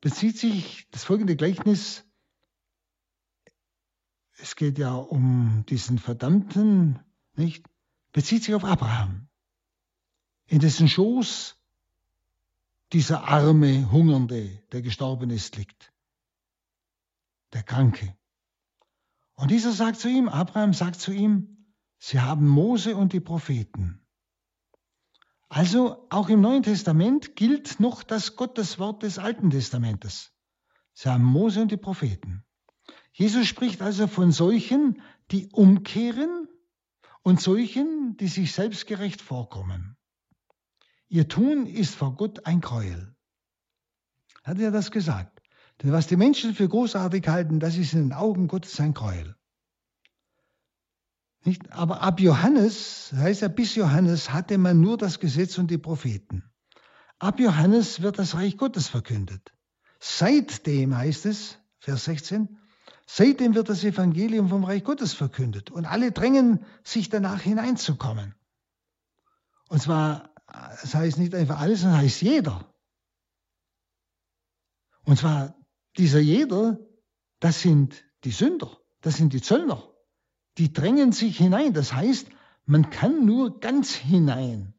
bezieht sich das folgende Gleichnis es geht ja um diesen Verdammten, nicht? Bezieht sich auf Abraham, in dessen Schoß dieser arme, hungernde, der gestorben ist, liegt. Der Kranke. Und dieser sagt zu ihm, Abraham sagt zu ihm, sie haben Mose und die Propheten. Also auch im Neuen Testament gilt noch das Gotteswort des Alten Testamentes. Sie haben Mose und die Propheten. Jesus spricht also von solchen, die umkehren und solchen, die sich selbstgerecht vorkommen. Ihr Tun ist vor Gott ein Gräuel. Hat er das gesagt? Denn was die Menschen für großartig halten, das ist in den Augen Gottes ein Gräuel. Nicht? Aber ab Johannes, heißt ja bis Johannes, hatte man nur das Gesetz und die Propheten. Ab Johannes wird das Reich Gottes verkündet. Seitdem heißt es, Vers 16, seitdem wird das Evangelium vom Reich Gottes verkündet und alle drängen sich danach hineinzukommen. Und zwar, das heißt nicht einfach alles, sondern heißt jeder. Und zwar dieser jeder, das sind die Sünder, das sind die Zöllner, die drängen sich hinein. Das heißt, man kann nur ganz hinein.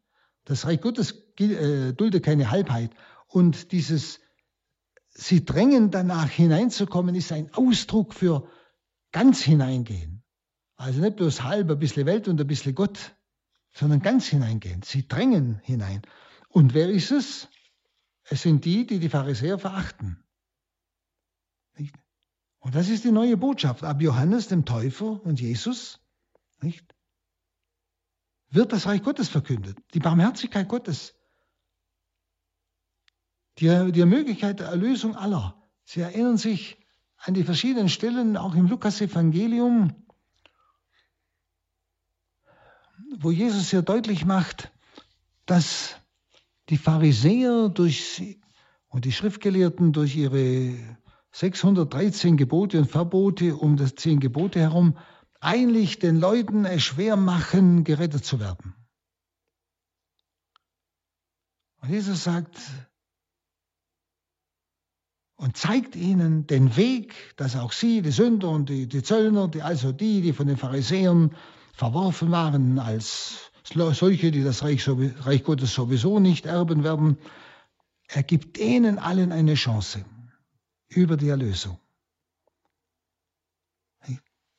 Das Reich Gottes äh, duldet keine Halbheit. Und dieses, sie drängen danach hineinzukommen, ist ein Ausdruck für ganz hineingehen. Also nicht bloß halb, ein bisschen Welt und ein bisschen Gott, sondern ganz hineingehen. Sie drängen hinein. Und wer ist es? Es sind die, die die Pharisäer verachten. Und das ist die neue Botschaft. Ab Johannes, dem Täufer und Jesus, nicht? wird das Reich Gottes verkündet. Die Barmherzigkeit Gottes. Die, die Möglichkeit der Erlösung aller. Sie erinnern sich an die verschiedenen Stellen, auch im Lukas-Evangelium, wo Jesus sehr deutlich macht, dass die Pharisäer durch und die Schriftgelehrten durch ihre 613 Gebote und Verbote um das zehn Gebote herum eigentlich den Leuten es schwer machen, gerettet zu werden. Und Jesus sagt und zeigt ihnen den Weg, dass auch sie, die Sünder und die, die Zöllner, die, also die, die von den Pharisäern verworfen waren als solche, die das Reich, Reich Gottes sowieso nicht erben werden, er gibt ihnen allen eine Chance über die Erlösung.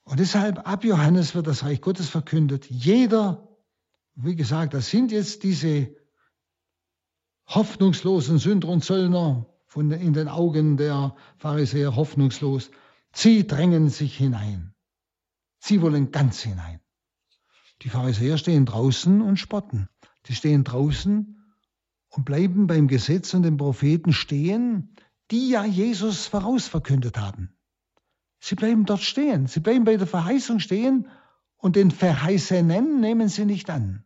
Und deshalb ab Johannes wird das Reich Gottes verkündet. Jeder, wie gesagt, das sind jetzt diese hoffnungslosen Sünder und Zöllner von, in den Augen der Pharisäer hoffnungslos. Sie drängen sich hinein. Sie wollen ganz hinein. Die Pharisäer stehen draußen und spotten. Die stehen draußen und bleiben beim Gesetz und den Propheten stehen, die ja Jesus vorausverkündet haben. Sie bleiben dort stehen, sie bleiben bei der Verheißung stehen und den Verheißenen nehmen sie nicht an.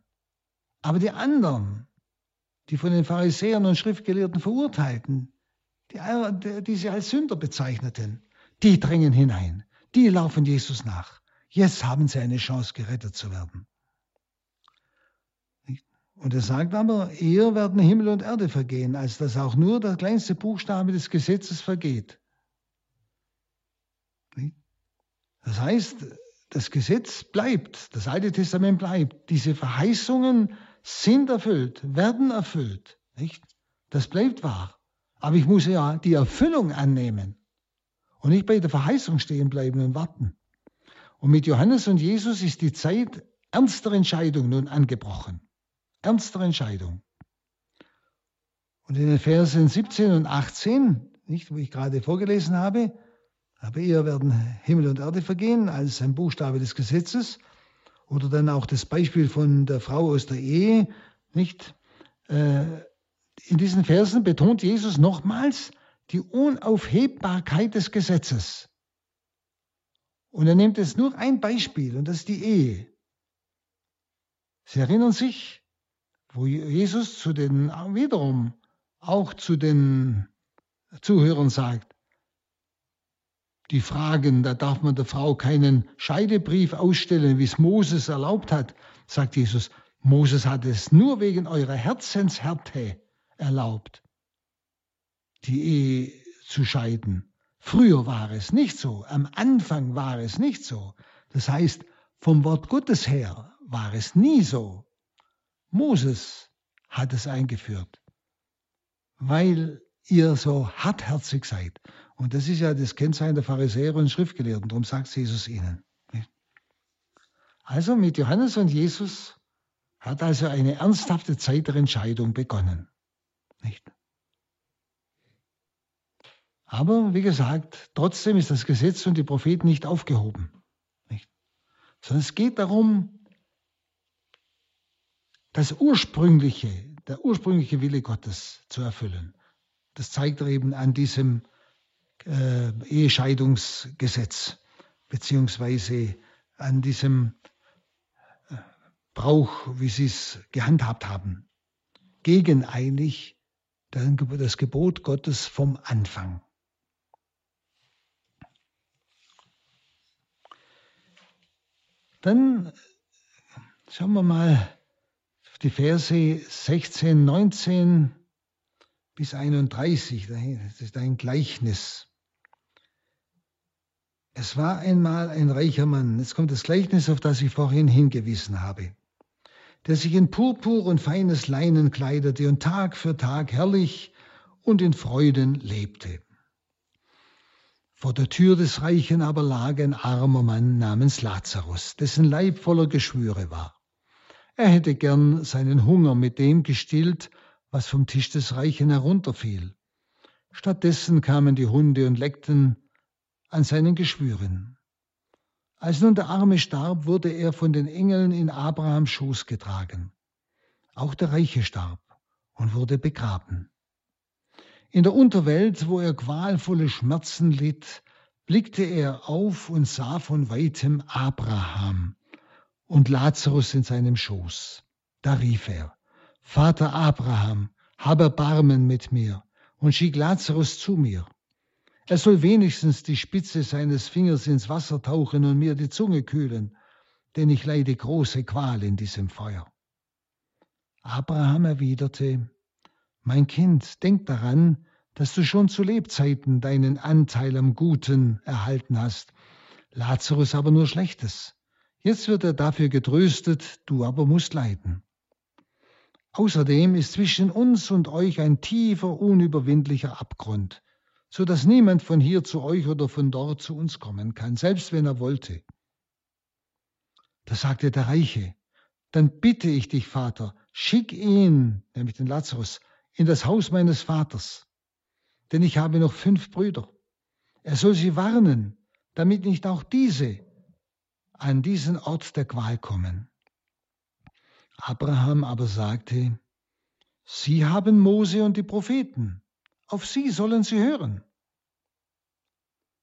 Aber die anderen, die von den Pharisäern und Schriftgelehrten verurteilten, die, die sie als Sünder bezeichneten, die drängen hinein, die laufen Jesus nach. Jetzt haben sie eine Chance, gerettet zu werden. Und er sagt aber, eher werden Himmel und Erde vergehen, als dass auch nur der kleinste Buchstabe des Gesetzes vergeht. Das heißt, das Gesetz bleibt, das Alte Testament bleibt. Diese Verheißungen sind erfüllt, werden erfüllt. Nicht? Das bleibt wahr. Aber ich muss ja die Erfüllung annehmen und nicht bei der Verheißung stehen bleiben und warten. Und mit Johannes und Jesus ist die Zeit ernster Entscheidung nun angebrochen ernster Entscheidung. Und in den Versen 17 und 18, nicht, wo ich gerade vorgelesen habe, aber eher werden Himmel und Erde vergehen als ein Buchstabe des Gesetzes. Oder dann auch das Beispiel von der Frau aus der Ehe, nicht? Äh, in diesen Versen betont Jesus nochmals die Unaufhebbarkeit des Gesetzes. Und er nimmt jetzt nur ein Beispiel, und das ist die Ehe. Sie erinnern sich, wo Jesus zu den, wiederum auch zu den Zuhörern sagt, die fragen, da darf man der Frau keinen Scheidebrief ausstellen, wie es Moses erlaubt hat, sagt Jesus, Moses hat es nur wegen eurer Herzenshärte erlaubt, die Ehe zu scheiden. Früher war es nicht so, am Anfang war es nicht so. Das heißt, vom Wort Gottes her war es nie so. Moses hat es eingeführt, weil ihr so hartherzig seid. Und das ist ja das Kennzeichen der Pharisäer und Schriftgelehrten. Darum sagt Jesus ihnen. Also mit Johannes und Jesus Hat also eine ernsthafte Zeit der Entscheidung begonnen. Nicht? Aber wie gesagt, trotzdem ist das Gesetz und die Propheten nicht aufgehoben. Nicht? Sondern es geht darum, das ursprüngliche, der ursprüngliche Wille Gottes zu erfüllen. Das zeigt er eben an diesem äh, Ehescheidungsgesetz, beziehungsweise an diesem äh, Brauch, wie sie es gehandhabt haben. Gegen eigentlich das Gebot Gottes vom Anfang. Dann schauen wir mal die Verse 16, 19 bis 31. Das ist ein Gleichnis. Es war einmal ein reicher Mann, jetzt kommt das Gleichnis, auf das ich vorhin hingewiesen habe, der sich in Purpur und feines Leinen kleidete und Tag für Tag herrlich und in Freuden lebte. Vor der Tür des Reichen aber lag ein armer Mann namens Lazarus, dessen Leib voller Geschwüre war. Er hätte gern seinen Hunger mit dem gestillt, was vom Tisch des Reichen herunterfiel. Stattdessen kamen die Hunde und leckten an seinen Geschwüren. Als nun der Arme starb, wurde er von den Engeln in Abrahams Schoß getragen. Auch der Reiche starb und wurde begraben. In der Unterwelt, wo er qualvolle Schmerzen litt, blickte er auf und sah von weitem Abraham, und Lazarus in seinem Schoß. Da rief er, Vater Abraham, hab Erbarmen mit mir und schick Lazarus zu mir. Er soll wenigstens die Spitze seines Fingers ins Wasser tauchen und mir die Zunge kühlen, denn ich leide große Qual in diesem Feuer. Abraham erwiderte, Mein Kind, denk daran, dass du schon zu Lebzeiten deinen Anteil am Guten erhalten hast, Lazarus aber nur Schlechtes. Jetzt wird er dafür getröstet, du aber musst leiden. Außerdem ist zwischen uns und euch ein tiefer, unüberwindlicher Abgrund, so dass niemand von hier zu euch oder von dort zu uns kommen kann, selbst wenn er wollte. Da sagte der Reiche, dann bitte ich dich, Vater, schick ihn, nämlich den Lazarus, in das Haus meines Vaters, denn ich habe noch fünf Brüder. Er soll sie warnen, damit nicht auch diese an diesen Ort der Qual kommen. Abraham aber sagte, Sie haben Mose und die Propheten, auf sie sollen sie hören.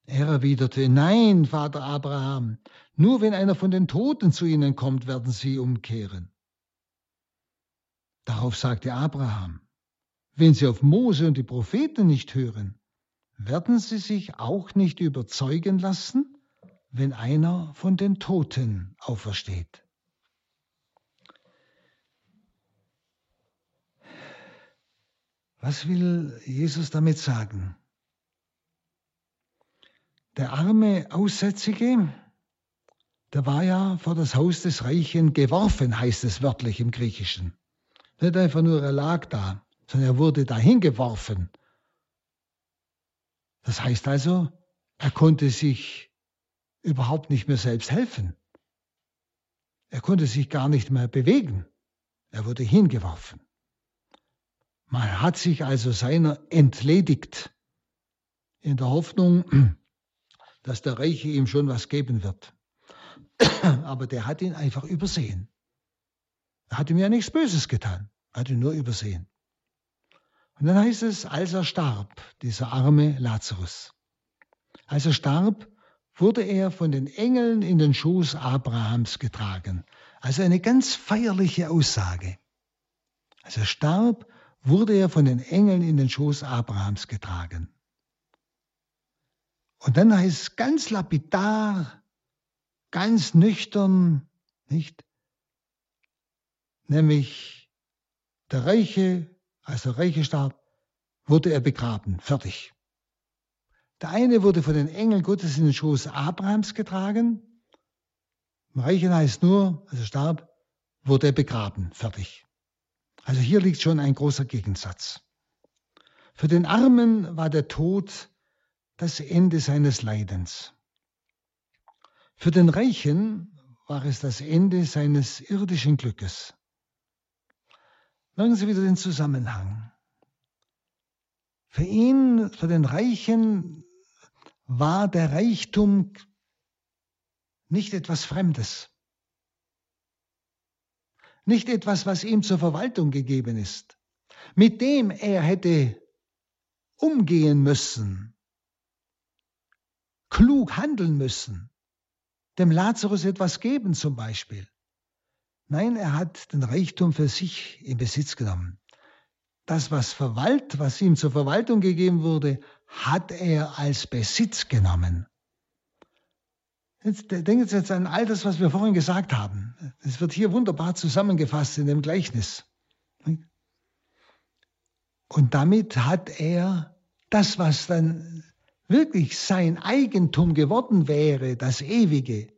Er erwiderte, Nein, Vater Abraham, nur wenn einer von den Toten zu ihnen kommt, werden sie umkehren. Darauf sagte Abraham, wenn sie auf Mose und die Propheten nicht hören, werden sie sich auch nicht überzeugen lassen? Wenn einer von den Toten aufersteht. Was will Jesus damit sagen? Der arme Aussätzige, der war ja vor das Haus des Reichen geworfen, heißt es wörtlich im Griechischen. Nicht einfach nur er lag da, sondern er wurde dahin geworfen. Das heißt also, er konnte sich überhaupt nicht mehr selbst helfen. Er konnte sich gar nicht mehr bewegen. Er wurde hingeworfen. Man hat sich also seiner entledigt, in der Hoffnung, [clears throat] dass der Reiche ihm schon was geben wird. [clears throat] Aber der hat ihn einfach übersehen. Er hat ihm ja nichts Böses getan, er hat ihn nur übersehen. Und dann heißt es, als er starb, dieser arme Lazarus, als er starb, wurde er von den Engeln in den Schoß Abrahams getragen. Also eine ganz feierliche Aussage. Als er starb, wurde er von den Engeln in den Schoß Abrahams getragen. Und dann heißt es ganz lapidar, ganz nüchtern, nicht? Nämlich der Reiche, als der Reiche starb, wurde er begraben, fertig. Der eine wurde von den Engeln Gottes in den Schoß Abrahams getragen. Reichen heißt nur, als er starb, wurde er begraben. Fertig. Also hier liegt schon ein großer Gegensatz. Für den Armen war der Tod das Ende seines Leidens. Für den Reichen war es das Ende seines irdischen Glückes. Merken Sie wieder den Zusammenhang. Für ihn, für den Reichen, war der Reichtum nicht etwas Fremdes, nicht etwas, was ihm zur Verwaltung gegeben ist, mit dem er hätte umgehen müssen, klug handeln müssen, dem Lazarus etwas geben zum Beispiel. Nein, er hat den Reichtum für sich in Besitz genommen. Das, was verwalt, was ihm zur Verwaltung gegeben wurde, hat er als Besitz genommen. Jetzt, denken Sie jetzt an all das, was wir vorhin gesagt haben. Es wird hier wunderbar zusammengefasst in dem Gleichnis. Und damit hat er das, was dann wirklich sein Eigentum geworden wäre, das Ewige,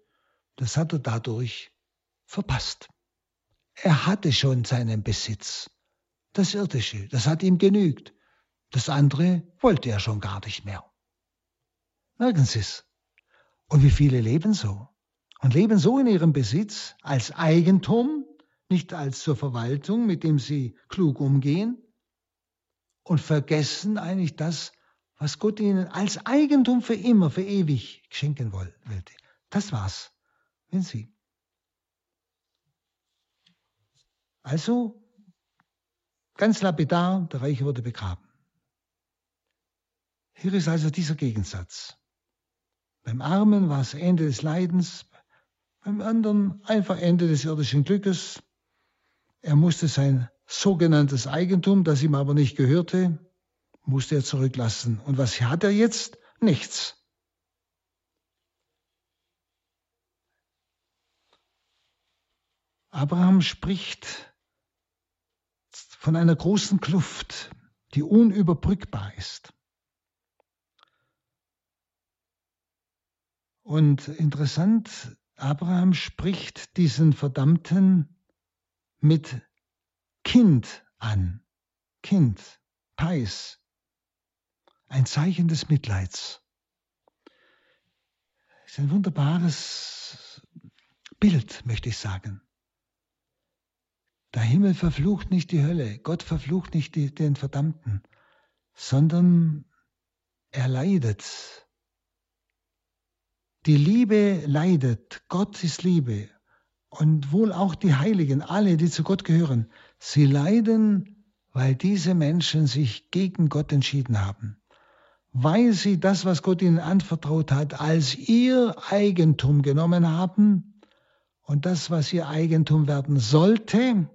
das hat er dadurch verpasst. Er hatte schon seinen Besitz. Das Irdische, das hat ihm genügt. Das andere wollte er schon gar nicht mehr. Merken Sie es. Und wie viele leben so? Und leben so in ihrem Besitz als Eigentum, nicht als zur Verwaltung, mit dem sie klug umgehen, und vergessen eigentlich das, was Gott ihnen als Eigentum für immer, für ewig schenken wollte. Das war's. Wenn Sie. Also, ganz lapidar, der Reiche wurde begraben. Hier ist also dieser Gegensatz. Beim Armen war es Ende des Leidens, beim anderen einfach Ende des irdischen Glückes. Er musste sein sogenanntes Eigentum, das ihm aber nicht gehörte, musste er zurücklassen. Und was hat er jetzt? Nichts. Abraham spricht von einer großen Kluft, die unüberbrückbar ist. Und interessant, Abraham spricht diesen Verdammten mit Kind an. Kind, Pais, ein Zeichen des Mitleids. Das ist ein wunderbares Bild, möchte ich sagen. Der Himmel verflucht nicht die Hölle, Gott verflucht nicht die, den Verdammten, sondern er leidet. Die Liebe leidet, Gott ist Liebe. Und wohl auch die Heiligen, alle, die zu Gott gehören, sie leiden, weil diese Menschen sich gegen Gott entschieden haben. Weil sie das, was Gott ihnen anvertraut hat, als ihr Eigentum genommen haben und das, was ihr Eigentum werden sollte,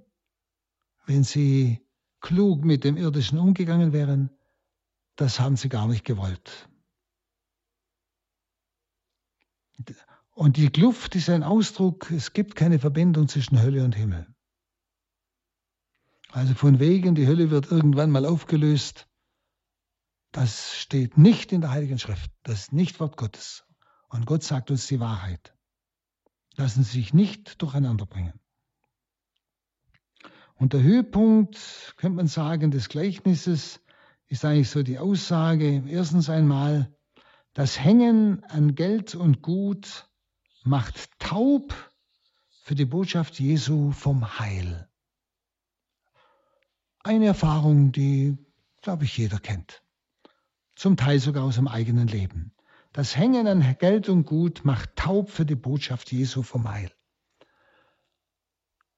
wenn sie klug mit dem Irdischen umgegangen wären, das haben sie gar nicht gewollt. Und die Kluft ist ein Ausdruck, es gibt keine Verbindung zwischen Hölle und Himmel. Also von wegen, die Hölle wird irgendwann mal aufgelöst, das steht nicht in der Heiligen Schrift. Das ist nicht Wort Gottes. Und Gott sagt uns die Wahrheit. Lassen Sie sich nicht durcheinander bringen. Und der Höhepunkt, könnte man sagen, des Gleichnisses ist eigentlich so die Aussage, erstens einmal, das Hängen an Geld und Gut macht taub für die Botschaft Jesu vom Heil. Eine Erfahrung, die, glaube ich, jeder kennt. Zum Teil sogar aus dem eigenen Leben. Das Hängen an Geld und Gut macht taub für die Botschaft Jesu vom Heil.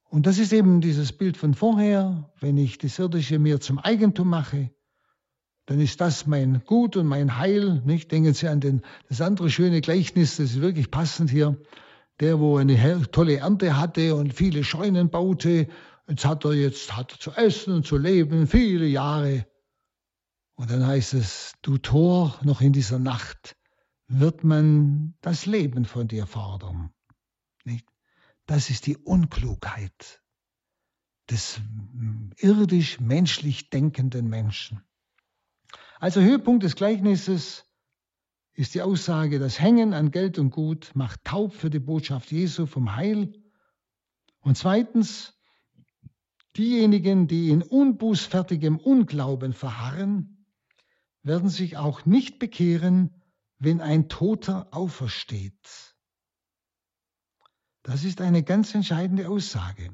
Und das ist eben dieses Bild von vorher, wenn ich das Irdische mir zum Eigentum mache, dann ist das mein Gut und mein Heil. Nicht? Denken Sie an den, das andere schöne Gleichnis, das ist wirklich passend hier. Der, wo eine tolle Ernte hatte und viele Scheunen baute, jetzt hat er jetzt hat er zu essen und zu leben, viele Jahre. Und dann heißt es, du Tor, noch in dieser Nacht wird man das Leben von dir fordern. Nicht? Das ist die Unklugheit des irdisch-menschlich denkenden Menschen. Also Höhepunkt des Gleichnisses ist die Aussage, das Hängen an Geld und Gut macht taub für die Botschaft Jesu vom Heil. Und zweitens, diejenigen, die in unbußfertigem Unglauben verharren, werden sich auch nicht bekehren, wenn ein Toter aufersteht. Das ist eine ganz entscheidende Aussage.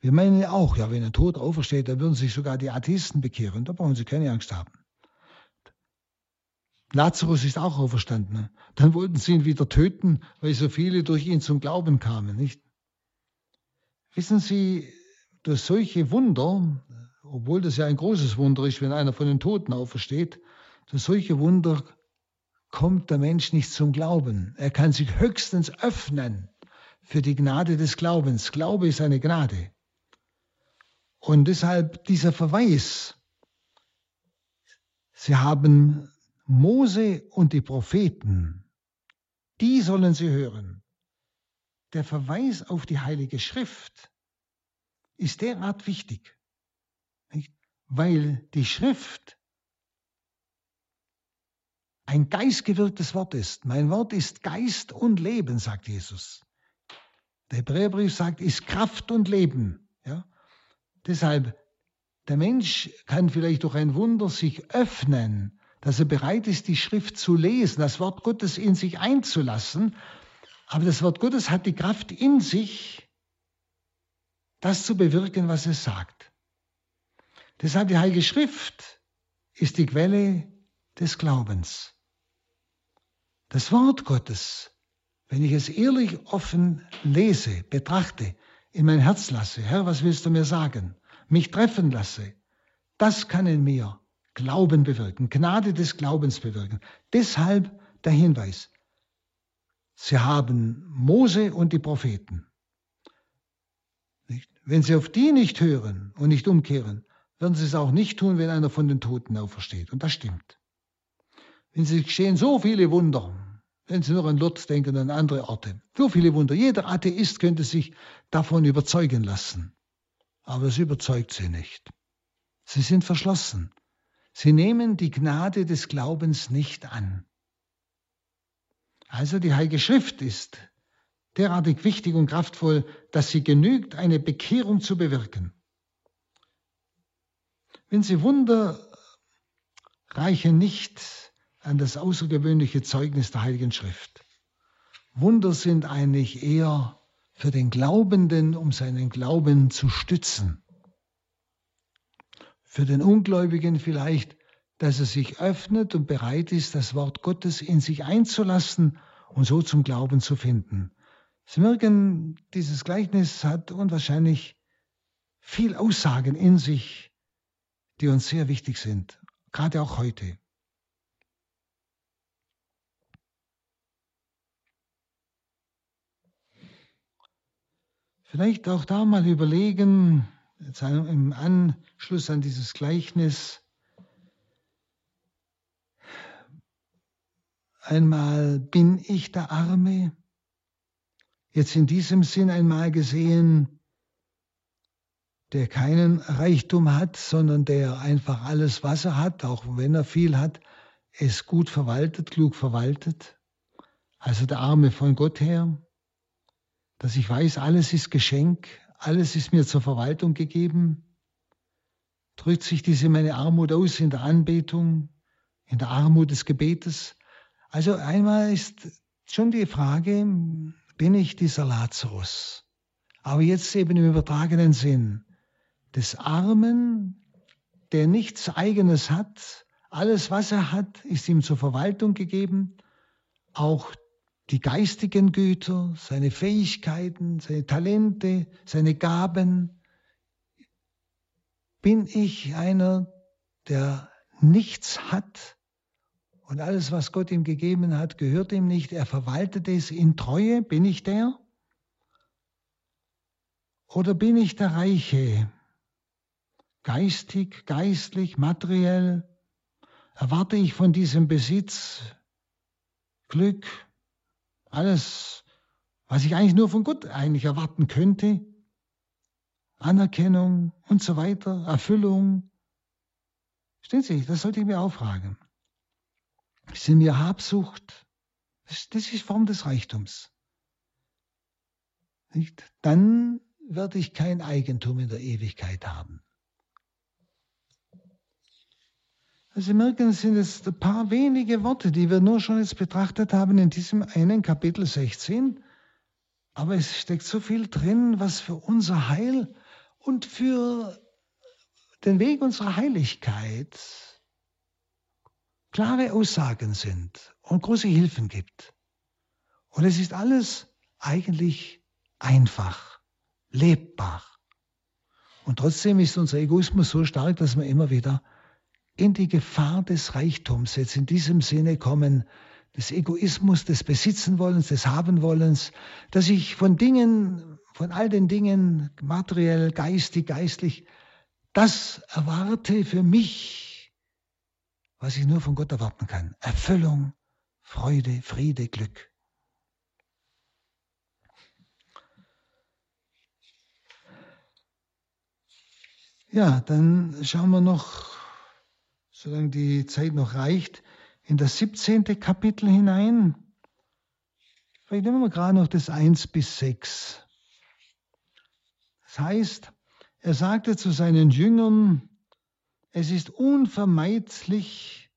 Wir meinen ja auch, ja, wenn ein Tod aufersteht, dann würden sich sogar die Atheisten bekehren. Da brauchen Sie keine Angst haben. Lazarus ist auch auferstanden. Dann wollten sie ihn wieder töten, weil so viele durch ihn zum Glauben kamen, nicht? Wissen Sie, durch solche Wunder, obwohl das ja ein großes Wunder ist, wenn einer von den Toten aufersteht, durch solche Wunder kommt der Mensch nicht zum Glauben. Er kann sich höchstens öffnen für die Gnade des Glaubens. Glaube ist eine Gnade. Und deshalb dieser Verweis. Sie haben Mose und die Propheten, die sollen sie hören. Der Verweis auf die Heilige Schrift ist derart wichtig, nicht? weil die Schrift ein geistgewirktes Wort ist. Mein Wort ist Geist und Leben, sagt Jesus. Der Hebräerbrief sagt, ist Kraft und Leben. Ja? Deshalb, der Mensch kann vielleicht durch ein Wunder sich öffnen, dass er bereit ist, die Schrift zu lesen, das Wort Gottes in sich einzulassen. Aber das Wort Gottes hat die Kraft in sich, das zu bewirken, was es sagt. Deshalb die Heilige Schrift ist die Quelle des Glaubens. Das Wort Gottes, wenn ich es ehrlich offen lese, betrachte, in mein Herz lasse, Herr, was willst du mir sagen? Mich treffen lasse, das kann in mir Glauben bewirken, Gnade des Glaubens bewirken. Deshalb der Hinweis. Sie haben Mose und die Propheten. Wenn Sie auf die nicht hören und nicht umkehren, werden Sie es auch nicht tun, wenn einer von den Toten aufersteht. Und das stimmt. Wenn Sie geschehen so viele Wunder, wenn Sie nur an Lutz denken, an andere Orte, so viele Wunder. Jeder Atheist könnte sich davon überzeugen lassen. Aber es überzeugt Sie nicht. Sie sind verschlossen. Sie nehmen die Gnade des Glaubens nicht an. Also die Heilige Schrift ist derartig wichtig und kraftvoll, dass sie genügt, eine Bekehrung zu bewirken. Wenn sie Wunder reichen nicht an das außergewöhnliche Zeugnis der Heiligen Schrift. Wunder sind eigentlich eher für den Glaubenden, um seinen Glauben zu stützen. Für den Ungläubigen vielleicht, dass er sich öffnet und bereit ist, das Wort Gottes in sich einzulassen und so zum Glauben zu finden. Sie merken, dieses Gleichnis hat unwahrscheinlich viel Aussagen in sich, die uns sehr wichtig sind, gerade auch heute. Vielleicht auch da mal überlegen, im Anschluss an dieses Gleichnis, einmal bin ich der Arme, jetzt in diesem Sinn einmal gesehen, der keinen Reichtum hat, sondern der einfach alles, was er hat, auch wenn er viel hat, es gut verwaltet, klug verwaltet. Also der Arme von Gott her, dass ich weiß, alles ist Geschenk, alles ist mir zur Verwaltung gegeben. Drückt sich diese meine Armut aus in der Anbetung, in der Armut des Gebetes. Also einmal ist schon die Frage, bin ich dieser Lazarus? Aber jetzt eben im übertragenen Sinn des Armen, der nichts eigenes hat, alles, was er hat, ist ihm zur Verwaltung gegeben, auch die geistigen Güter, seine Fähigkeiten, seine Talente, seine Gaben. Bin ich einer, der nichts hat und alles, was Gott ihm gegeben hat, gehört ihm nicht, er verwaltet es in Treue? Bin ich der? Oder bin ich der Reiche? Geistig, geistlich, materiell? Erwarte ich von diesem Besitz Glück, alles, was ich eigentlich nur von Gott eigentlich erwarten könnte. Anerkennung und so weiter, Erfüllung. Stehen Sie, das sollte ich mir auch fragen. Ist in mir Habsucht? Das, das ist Form des Reichtums. Nicht? Dann werde ich kein Eigentum in der Ewigkeit haben. Also Sie merken, es sind jetzt ein paar wenige Worte, die wir nur schon jetzt betrachtet haben in diesem einen Kapitel 16. Aber es steckt so viel drin, was für unser Heil und für den Weg unserer Heiligkeit klare Aussagen sind und große Hilfen gibt. Und es ist alles eigentlich einfach, lebbar. Und trotzdem ist unser Egoismus so stark, dass wir immer wieder in die Gefahr des Reichtums jetzt in diesem Sinne kommen, des Egoismus, des Besitzenwollens, des Habenwollens, dass ich von Dingen, von all den Dingen, materiell, geistig, geistlich, das erwarte für mich, was ich nur von Gott erwarten kann. Erfüllung, Freude, Friede, Glück. Ja, dann schauen wir noch, solange die Zeit noch reicht, in das 17. Kapitel hinein. Vielleicht nehmen wir gerade noch das 1 bis 6. Das heißt, er sagte zu seinen Jüngern, es ist unvermeidlich,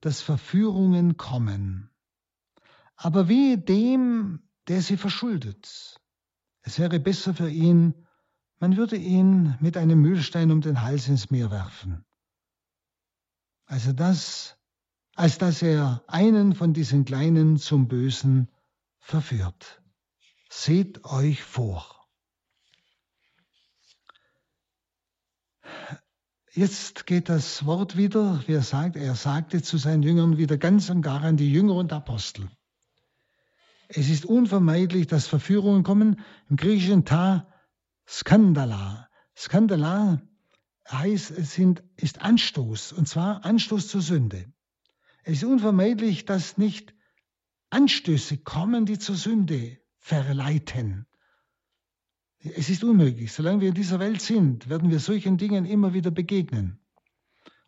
dass Verführungen kommen. Aber wehe dem, der sie verschuldet. Es wäre besser für ihn, man würde ihn mit einem Mühlstein um den Hals ins Meer werfen. Also das, als dass er einen von diesen Kleinen zum Bösen verführt. Seht euch vor. Jetzt geht das Wort wieder, wie er sagt, er sagte zu seinen Jüngern wieder ganz und gar an die Jünger und Apostel. Es ist unvermeidlich, dass Verführungen kommen. Im griechischen Ta Skandala. Skandala heißt, es sind, ist Anstoß, und zwar Anstoß zur Sünde. Es ist unvermeidlich, dass nicht Anstöße kommen, die zur Sünde verleiten. Es ist unmöglich. Solange wir in dieser Welt sind, werden wir solchen Dingen immer wieder begegnen.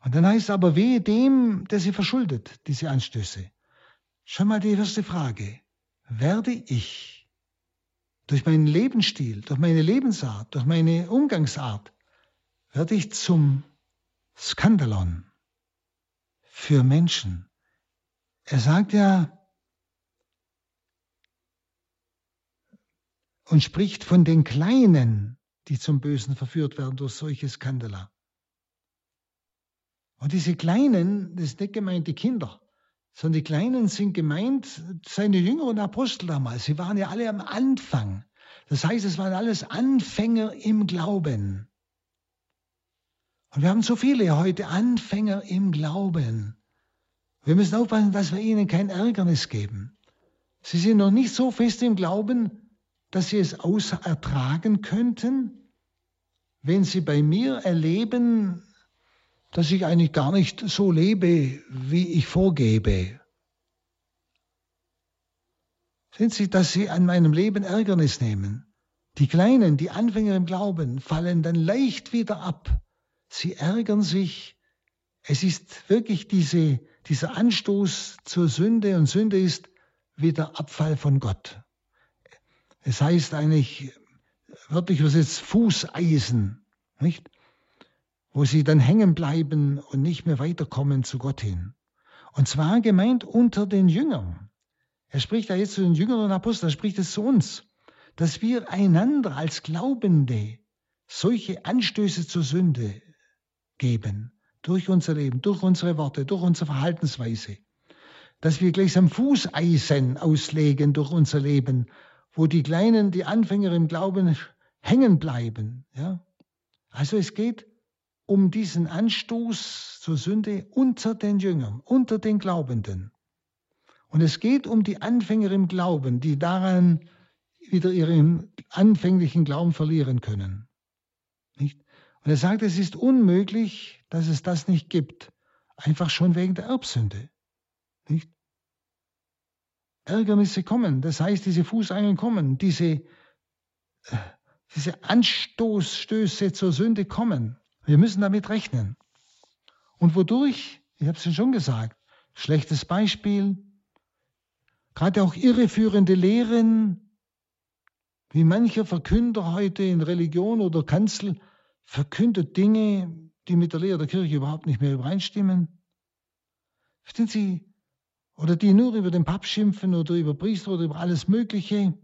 Und dann heißt es aber, wehe dem, der sie verschuldet, diese Anstöße. Schon mal die erste Frage. Werde ich durch meinen Lebensstil, durch meine Lebensart, durch meine Umgangsart, werde ich zum Skandalon für Menschen. Er sagt ja und spricht von den Kleinen, die zum Bösen verführt werden durch solche Skandala. Und diese Kleinen, das ist nicht gemeint die Kinder, sondern die Kleinen sind gemeint, seine Jünger und Apostel damals. Sie waren ja alle am Anfang. Das heißt, es waren alles Anfänger im Glauben. Und wir haben so viele heute Anfänger im Glauben. Wir müssen aufpassen, dass wir ihnen kein Ärgernis geben. Sie sind noch nicht so fest im Glauben, dass sie es außer ertragen könnten, wenn sie bei mir erleben, dass ich eigentlich gar nicht so lebe, wie ich vorgebe. Sind Sie, dass Sie an meinem Leben Ärgernis nehmen? Die Kleinen, die Anfänger im Glauben, fallen dann leicht wieder ab. Sie ärgern sich. Es ist wirklich diese, dieser Anstoß zur Sünde und Sünde ist wieder Abfall von Gott. Es heißt eigentlich, wörtlich übersetzt, Fußeisen, nicht? wo sie dann hängen bleiben und nicht mehr weiterkommen zu Gott hin. Und zwar gemeint unter den Jüngern. Er spricht da jetzt zu den Jüngern und Aposteln, er spricht es zu uns, dass wir einander als Glaubende solche Anstöße zur Sünde geben, durch unser Leben, durch unsere Worte, durch unsere Verhaltensweise, dass wir gleichsam Fußeisen auslegen durch unser Leben, wo die Kleinen, die Anfänger im Glauben hängen bleiben. Ja? Also es geht um diesen Anstoß zur Sünde unter den Jüngern, unter den Glaubenden. Und es geht um die Anfänger im Glauben, die daran wieder ihren anfänglichen Glauben verlieren können. Nicht? Und er sagt, es ist unmöglich, dass es das nicht gibt. Einfach schon wegen der Erbsünde. Nicht? Ärgernisse kommen, das heißt, diese Fußangeln kommen, diese, äh, diese Anstoßstöße zur Sünde kommen. Wir müssen damit rechnen. Und wodurch? Ich habe es schon gesagt. Schlechtes Beispiel. Gerade auch irreführende Lehren, wie mancher Verkünder heute in Religion oder Kanzel verkündet Dinge, die mit der Lehre der Kirche überhaupt nicht mehr übereinstimmen. Verstehen Sie? Oder die nur über den Papst schimpfen oder über Priester oder über alles Mögliche.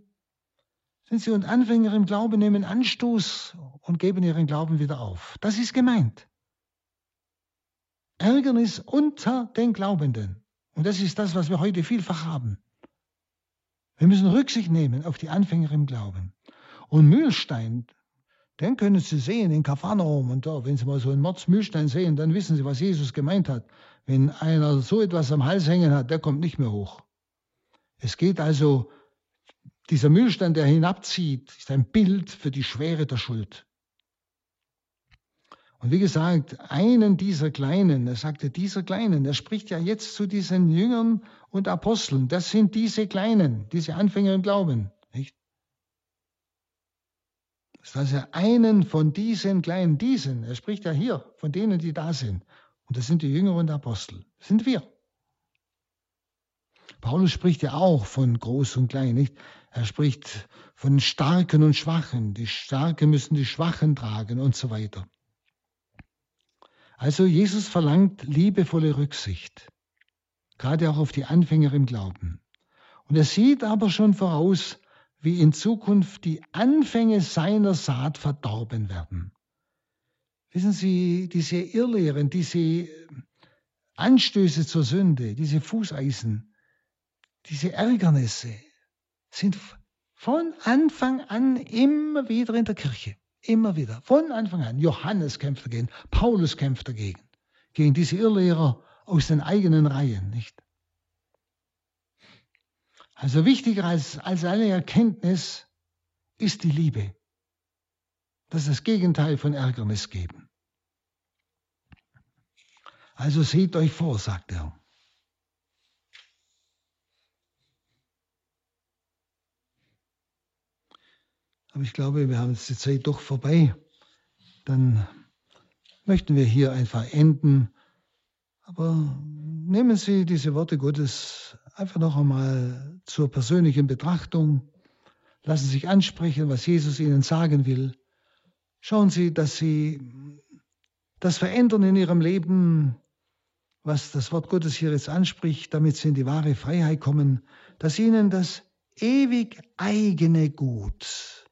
Sind Sie und Anfänger im Glauben nehmen Anstoß und geben ihren Glauben wieder auf. Das ist gemeint. Ärgernis unter den Glaubenden. Und das ist das, was wir heute vielfach haben. Wir müssen Rücksicht nehmen auf die Anfänger im Glauben. Und Mühlstein, den können Sie sehen in Kapharnaum und da, wenn Sie mal so einen Mordsmühlstein sehen, dann wissen Sie, was Jesus gemeint hat. Wenn einer so etwas am Hals hängen hat, der kommt nicht mehr hoch. Es geht also, dieser Mühlstein, der hinabzieht, ist ein Bild für die Schwere der Schuld. Und wie gesagt, einen dieser Kleinen, er sagte dieser Kleinen, er spricht ja jetzt zu diesen Jüngern und Aposteln, das sind diese Kleinen, diese Anfänger im Glauben. Nicht? Das heißt ja einen von diesen Kleinen, diesen, er spricht ja hier von denen, die da sind. Und das sind die Jünger und Apostel, das sind wir. Paulus spricht ja auch von groß und klein, nicht? Er spricht von Starken und Schwachen. Die Starken müssen die Schwachen tragen und so weiter. Also Jesus verlangt liebevolle Rücksicht, gerade auch auf die Anfänger im Glauben. Und er sieht aber schon voraus, wie in Zukunft die Anfänge seiner Saat verdorben werden. Wissen Sie, diese Irrlehren, diese Anstöße zur Sünde, diese Fußeisen, diese Ärgernisse sind von Anfang an immer wieder in der Kirche. Immer wieder. Von Anfang an. Johannes kämpft dagegen. Paulus kämpft dagegen. Gegen diese Irrlehrer aus den eigenen Reihen, nicht? Also wichtiger als, als alle Erkenntnis ist die Liebe. Das ist das Gegenteil von Ärgernis geben. Also seht euch vor, sagt er. Aber ich glaube, wir haben jetzt die Zeit doch vorbei. Dann möchten wir hier einfach enden. Aber nehmen Sie diese Worte Gottes einfach noch einmal zur persönlichen Betrachtung. Lassen Sie sich ansprechen, was Jesus Ihnen sagen will. Schauen Sie, dass Sie das verändern in Ihrem Leben, was das Wort Gottes hier jetzt anspricht, damit Sie in die wahre Freiheit kommen, dass Ihnen das ewig eigene Gut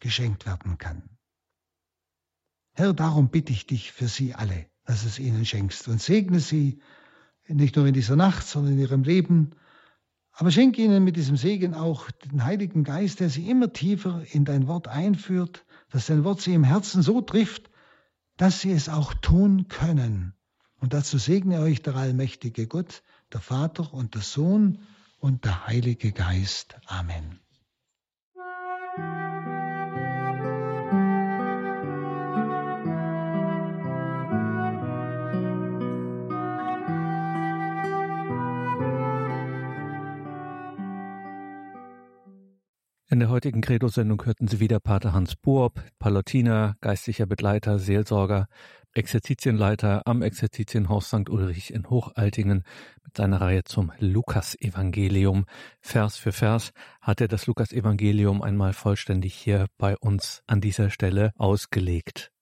geschenkt werden kann. Herr, darum bitte ich dich für sie alle, dass es ihnen schenkst und segne sie nicht nur in dieser Nacht, sondern in ihrem Leben, aber schenke ihnen mit diesem Segen auch den Heiligen Geist, der sie immer tiefer in dein Wort einführt, dass dein Wort sie im Herzen so trifft, dass sie es auch tun können. Und dazu segne euch der allmächtige Gott, der Vater und der Sohn und der Heilige Geist. Amen. In der heutigen Credo-Sendung hörten Sie wieder Pater Hans Buob, Palutiner, geistlicher Begleiter, Seelsorger, Exerzitienleiter am Exerzitienhaus St. Ulrich in Hochaltingen mit seiner Reihe zum Lukas-Evangelium. Vers für Vers hat er das Lukas-Evangelium einmal vollständig hier bei uns an dieser Stelle ausgelegt.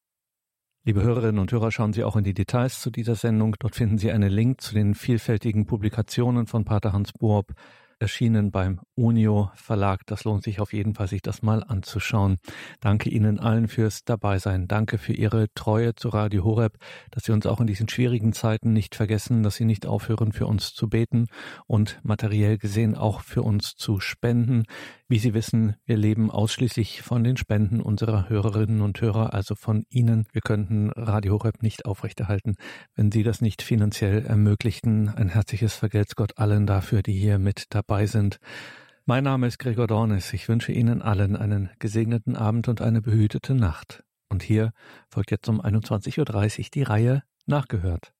Liebe Hörerinnen und Hörer, schauen Sie auch in die Details zu dieser Sendung. Dort finden Sie einen Link zu den vielfältigen Publikationen von Pater Hans Buob erschienen beim Unio Verlag. Das lohnt sich auf jeden Fall, sich das mal anzuschauen. Danke Ihnen allen fürs Dabeisein. Danke für Ihre Treue zu Radio Horeb, dass Sie uns auch in diesen schwierigen Zeiten nicht vergessen, dass Sie nicht aufhören, für uns zu beten und materiell gesehen auch für uns zu spenden. Wie Sie wissen, wir leben ausschließlich von den Spenden unserer Hörerinnen und Hörer, also von Ihnen. Wir könnten Radio Horeb nicht aufrechterhalten, wenn Sie das nicht finanziell ermöglichten. Ein herzliches Vergelt's Gott allen dafür, die hier mit dabei sind. Mein Name ist Gregor Dornis. Ich wünsche Ihnen allen einen gesegneten Abend und eine behütete Nacht. Und hier folgt jetzt um 21.30 Uhr die Reihe Nachgehört.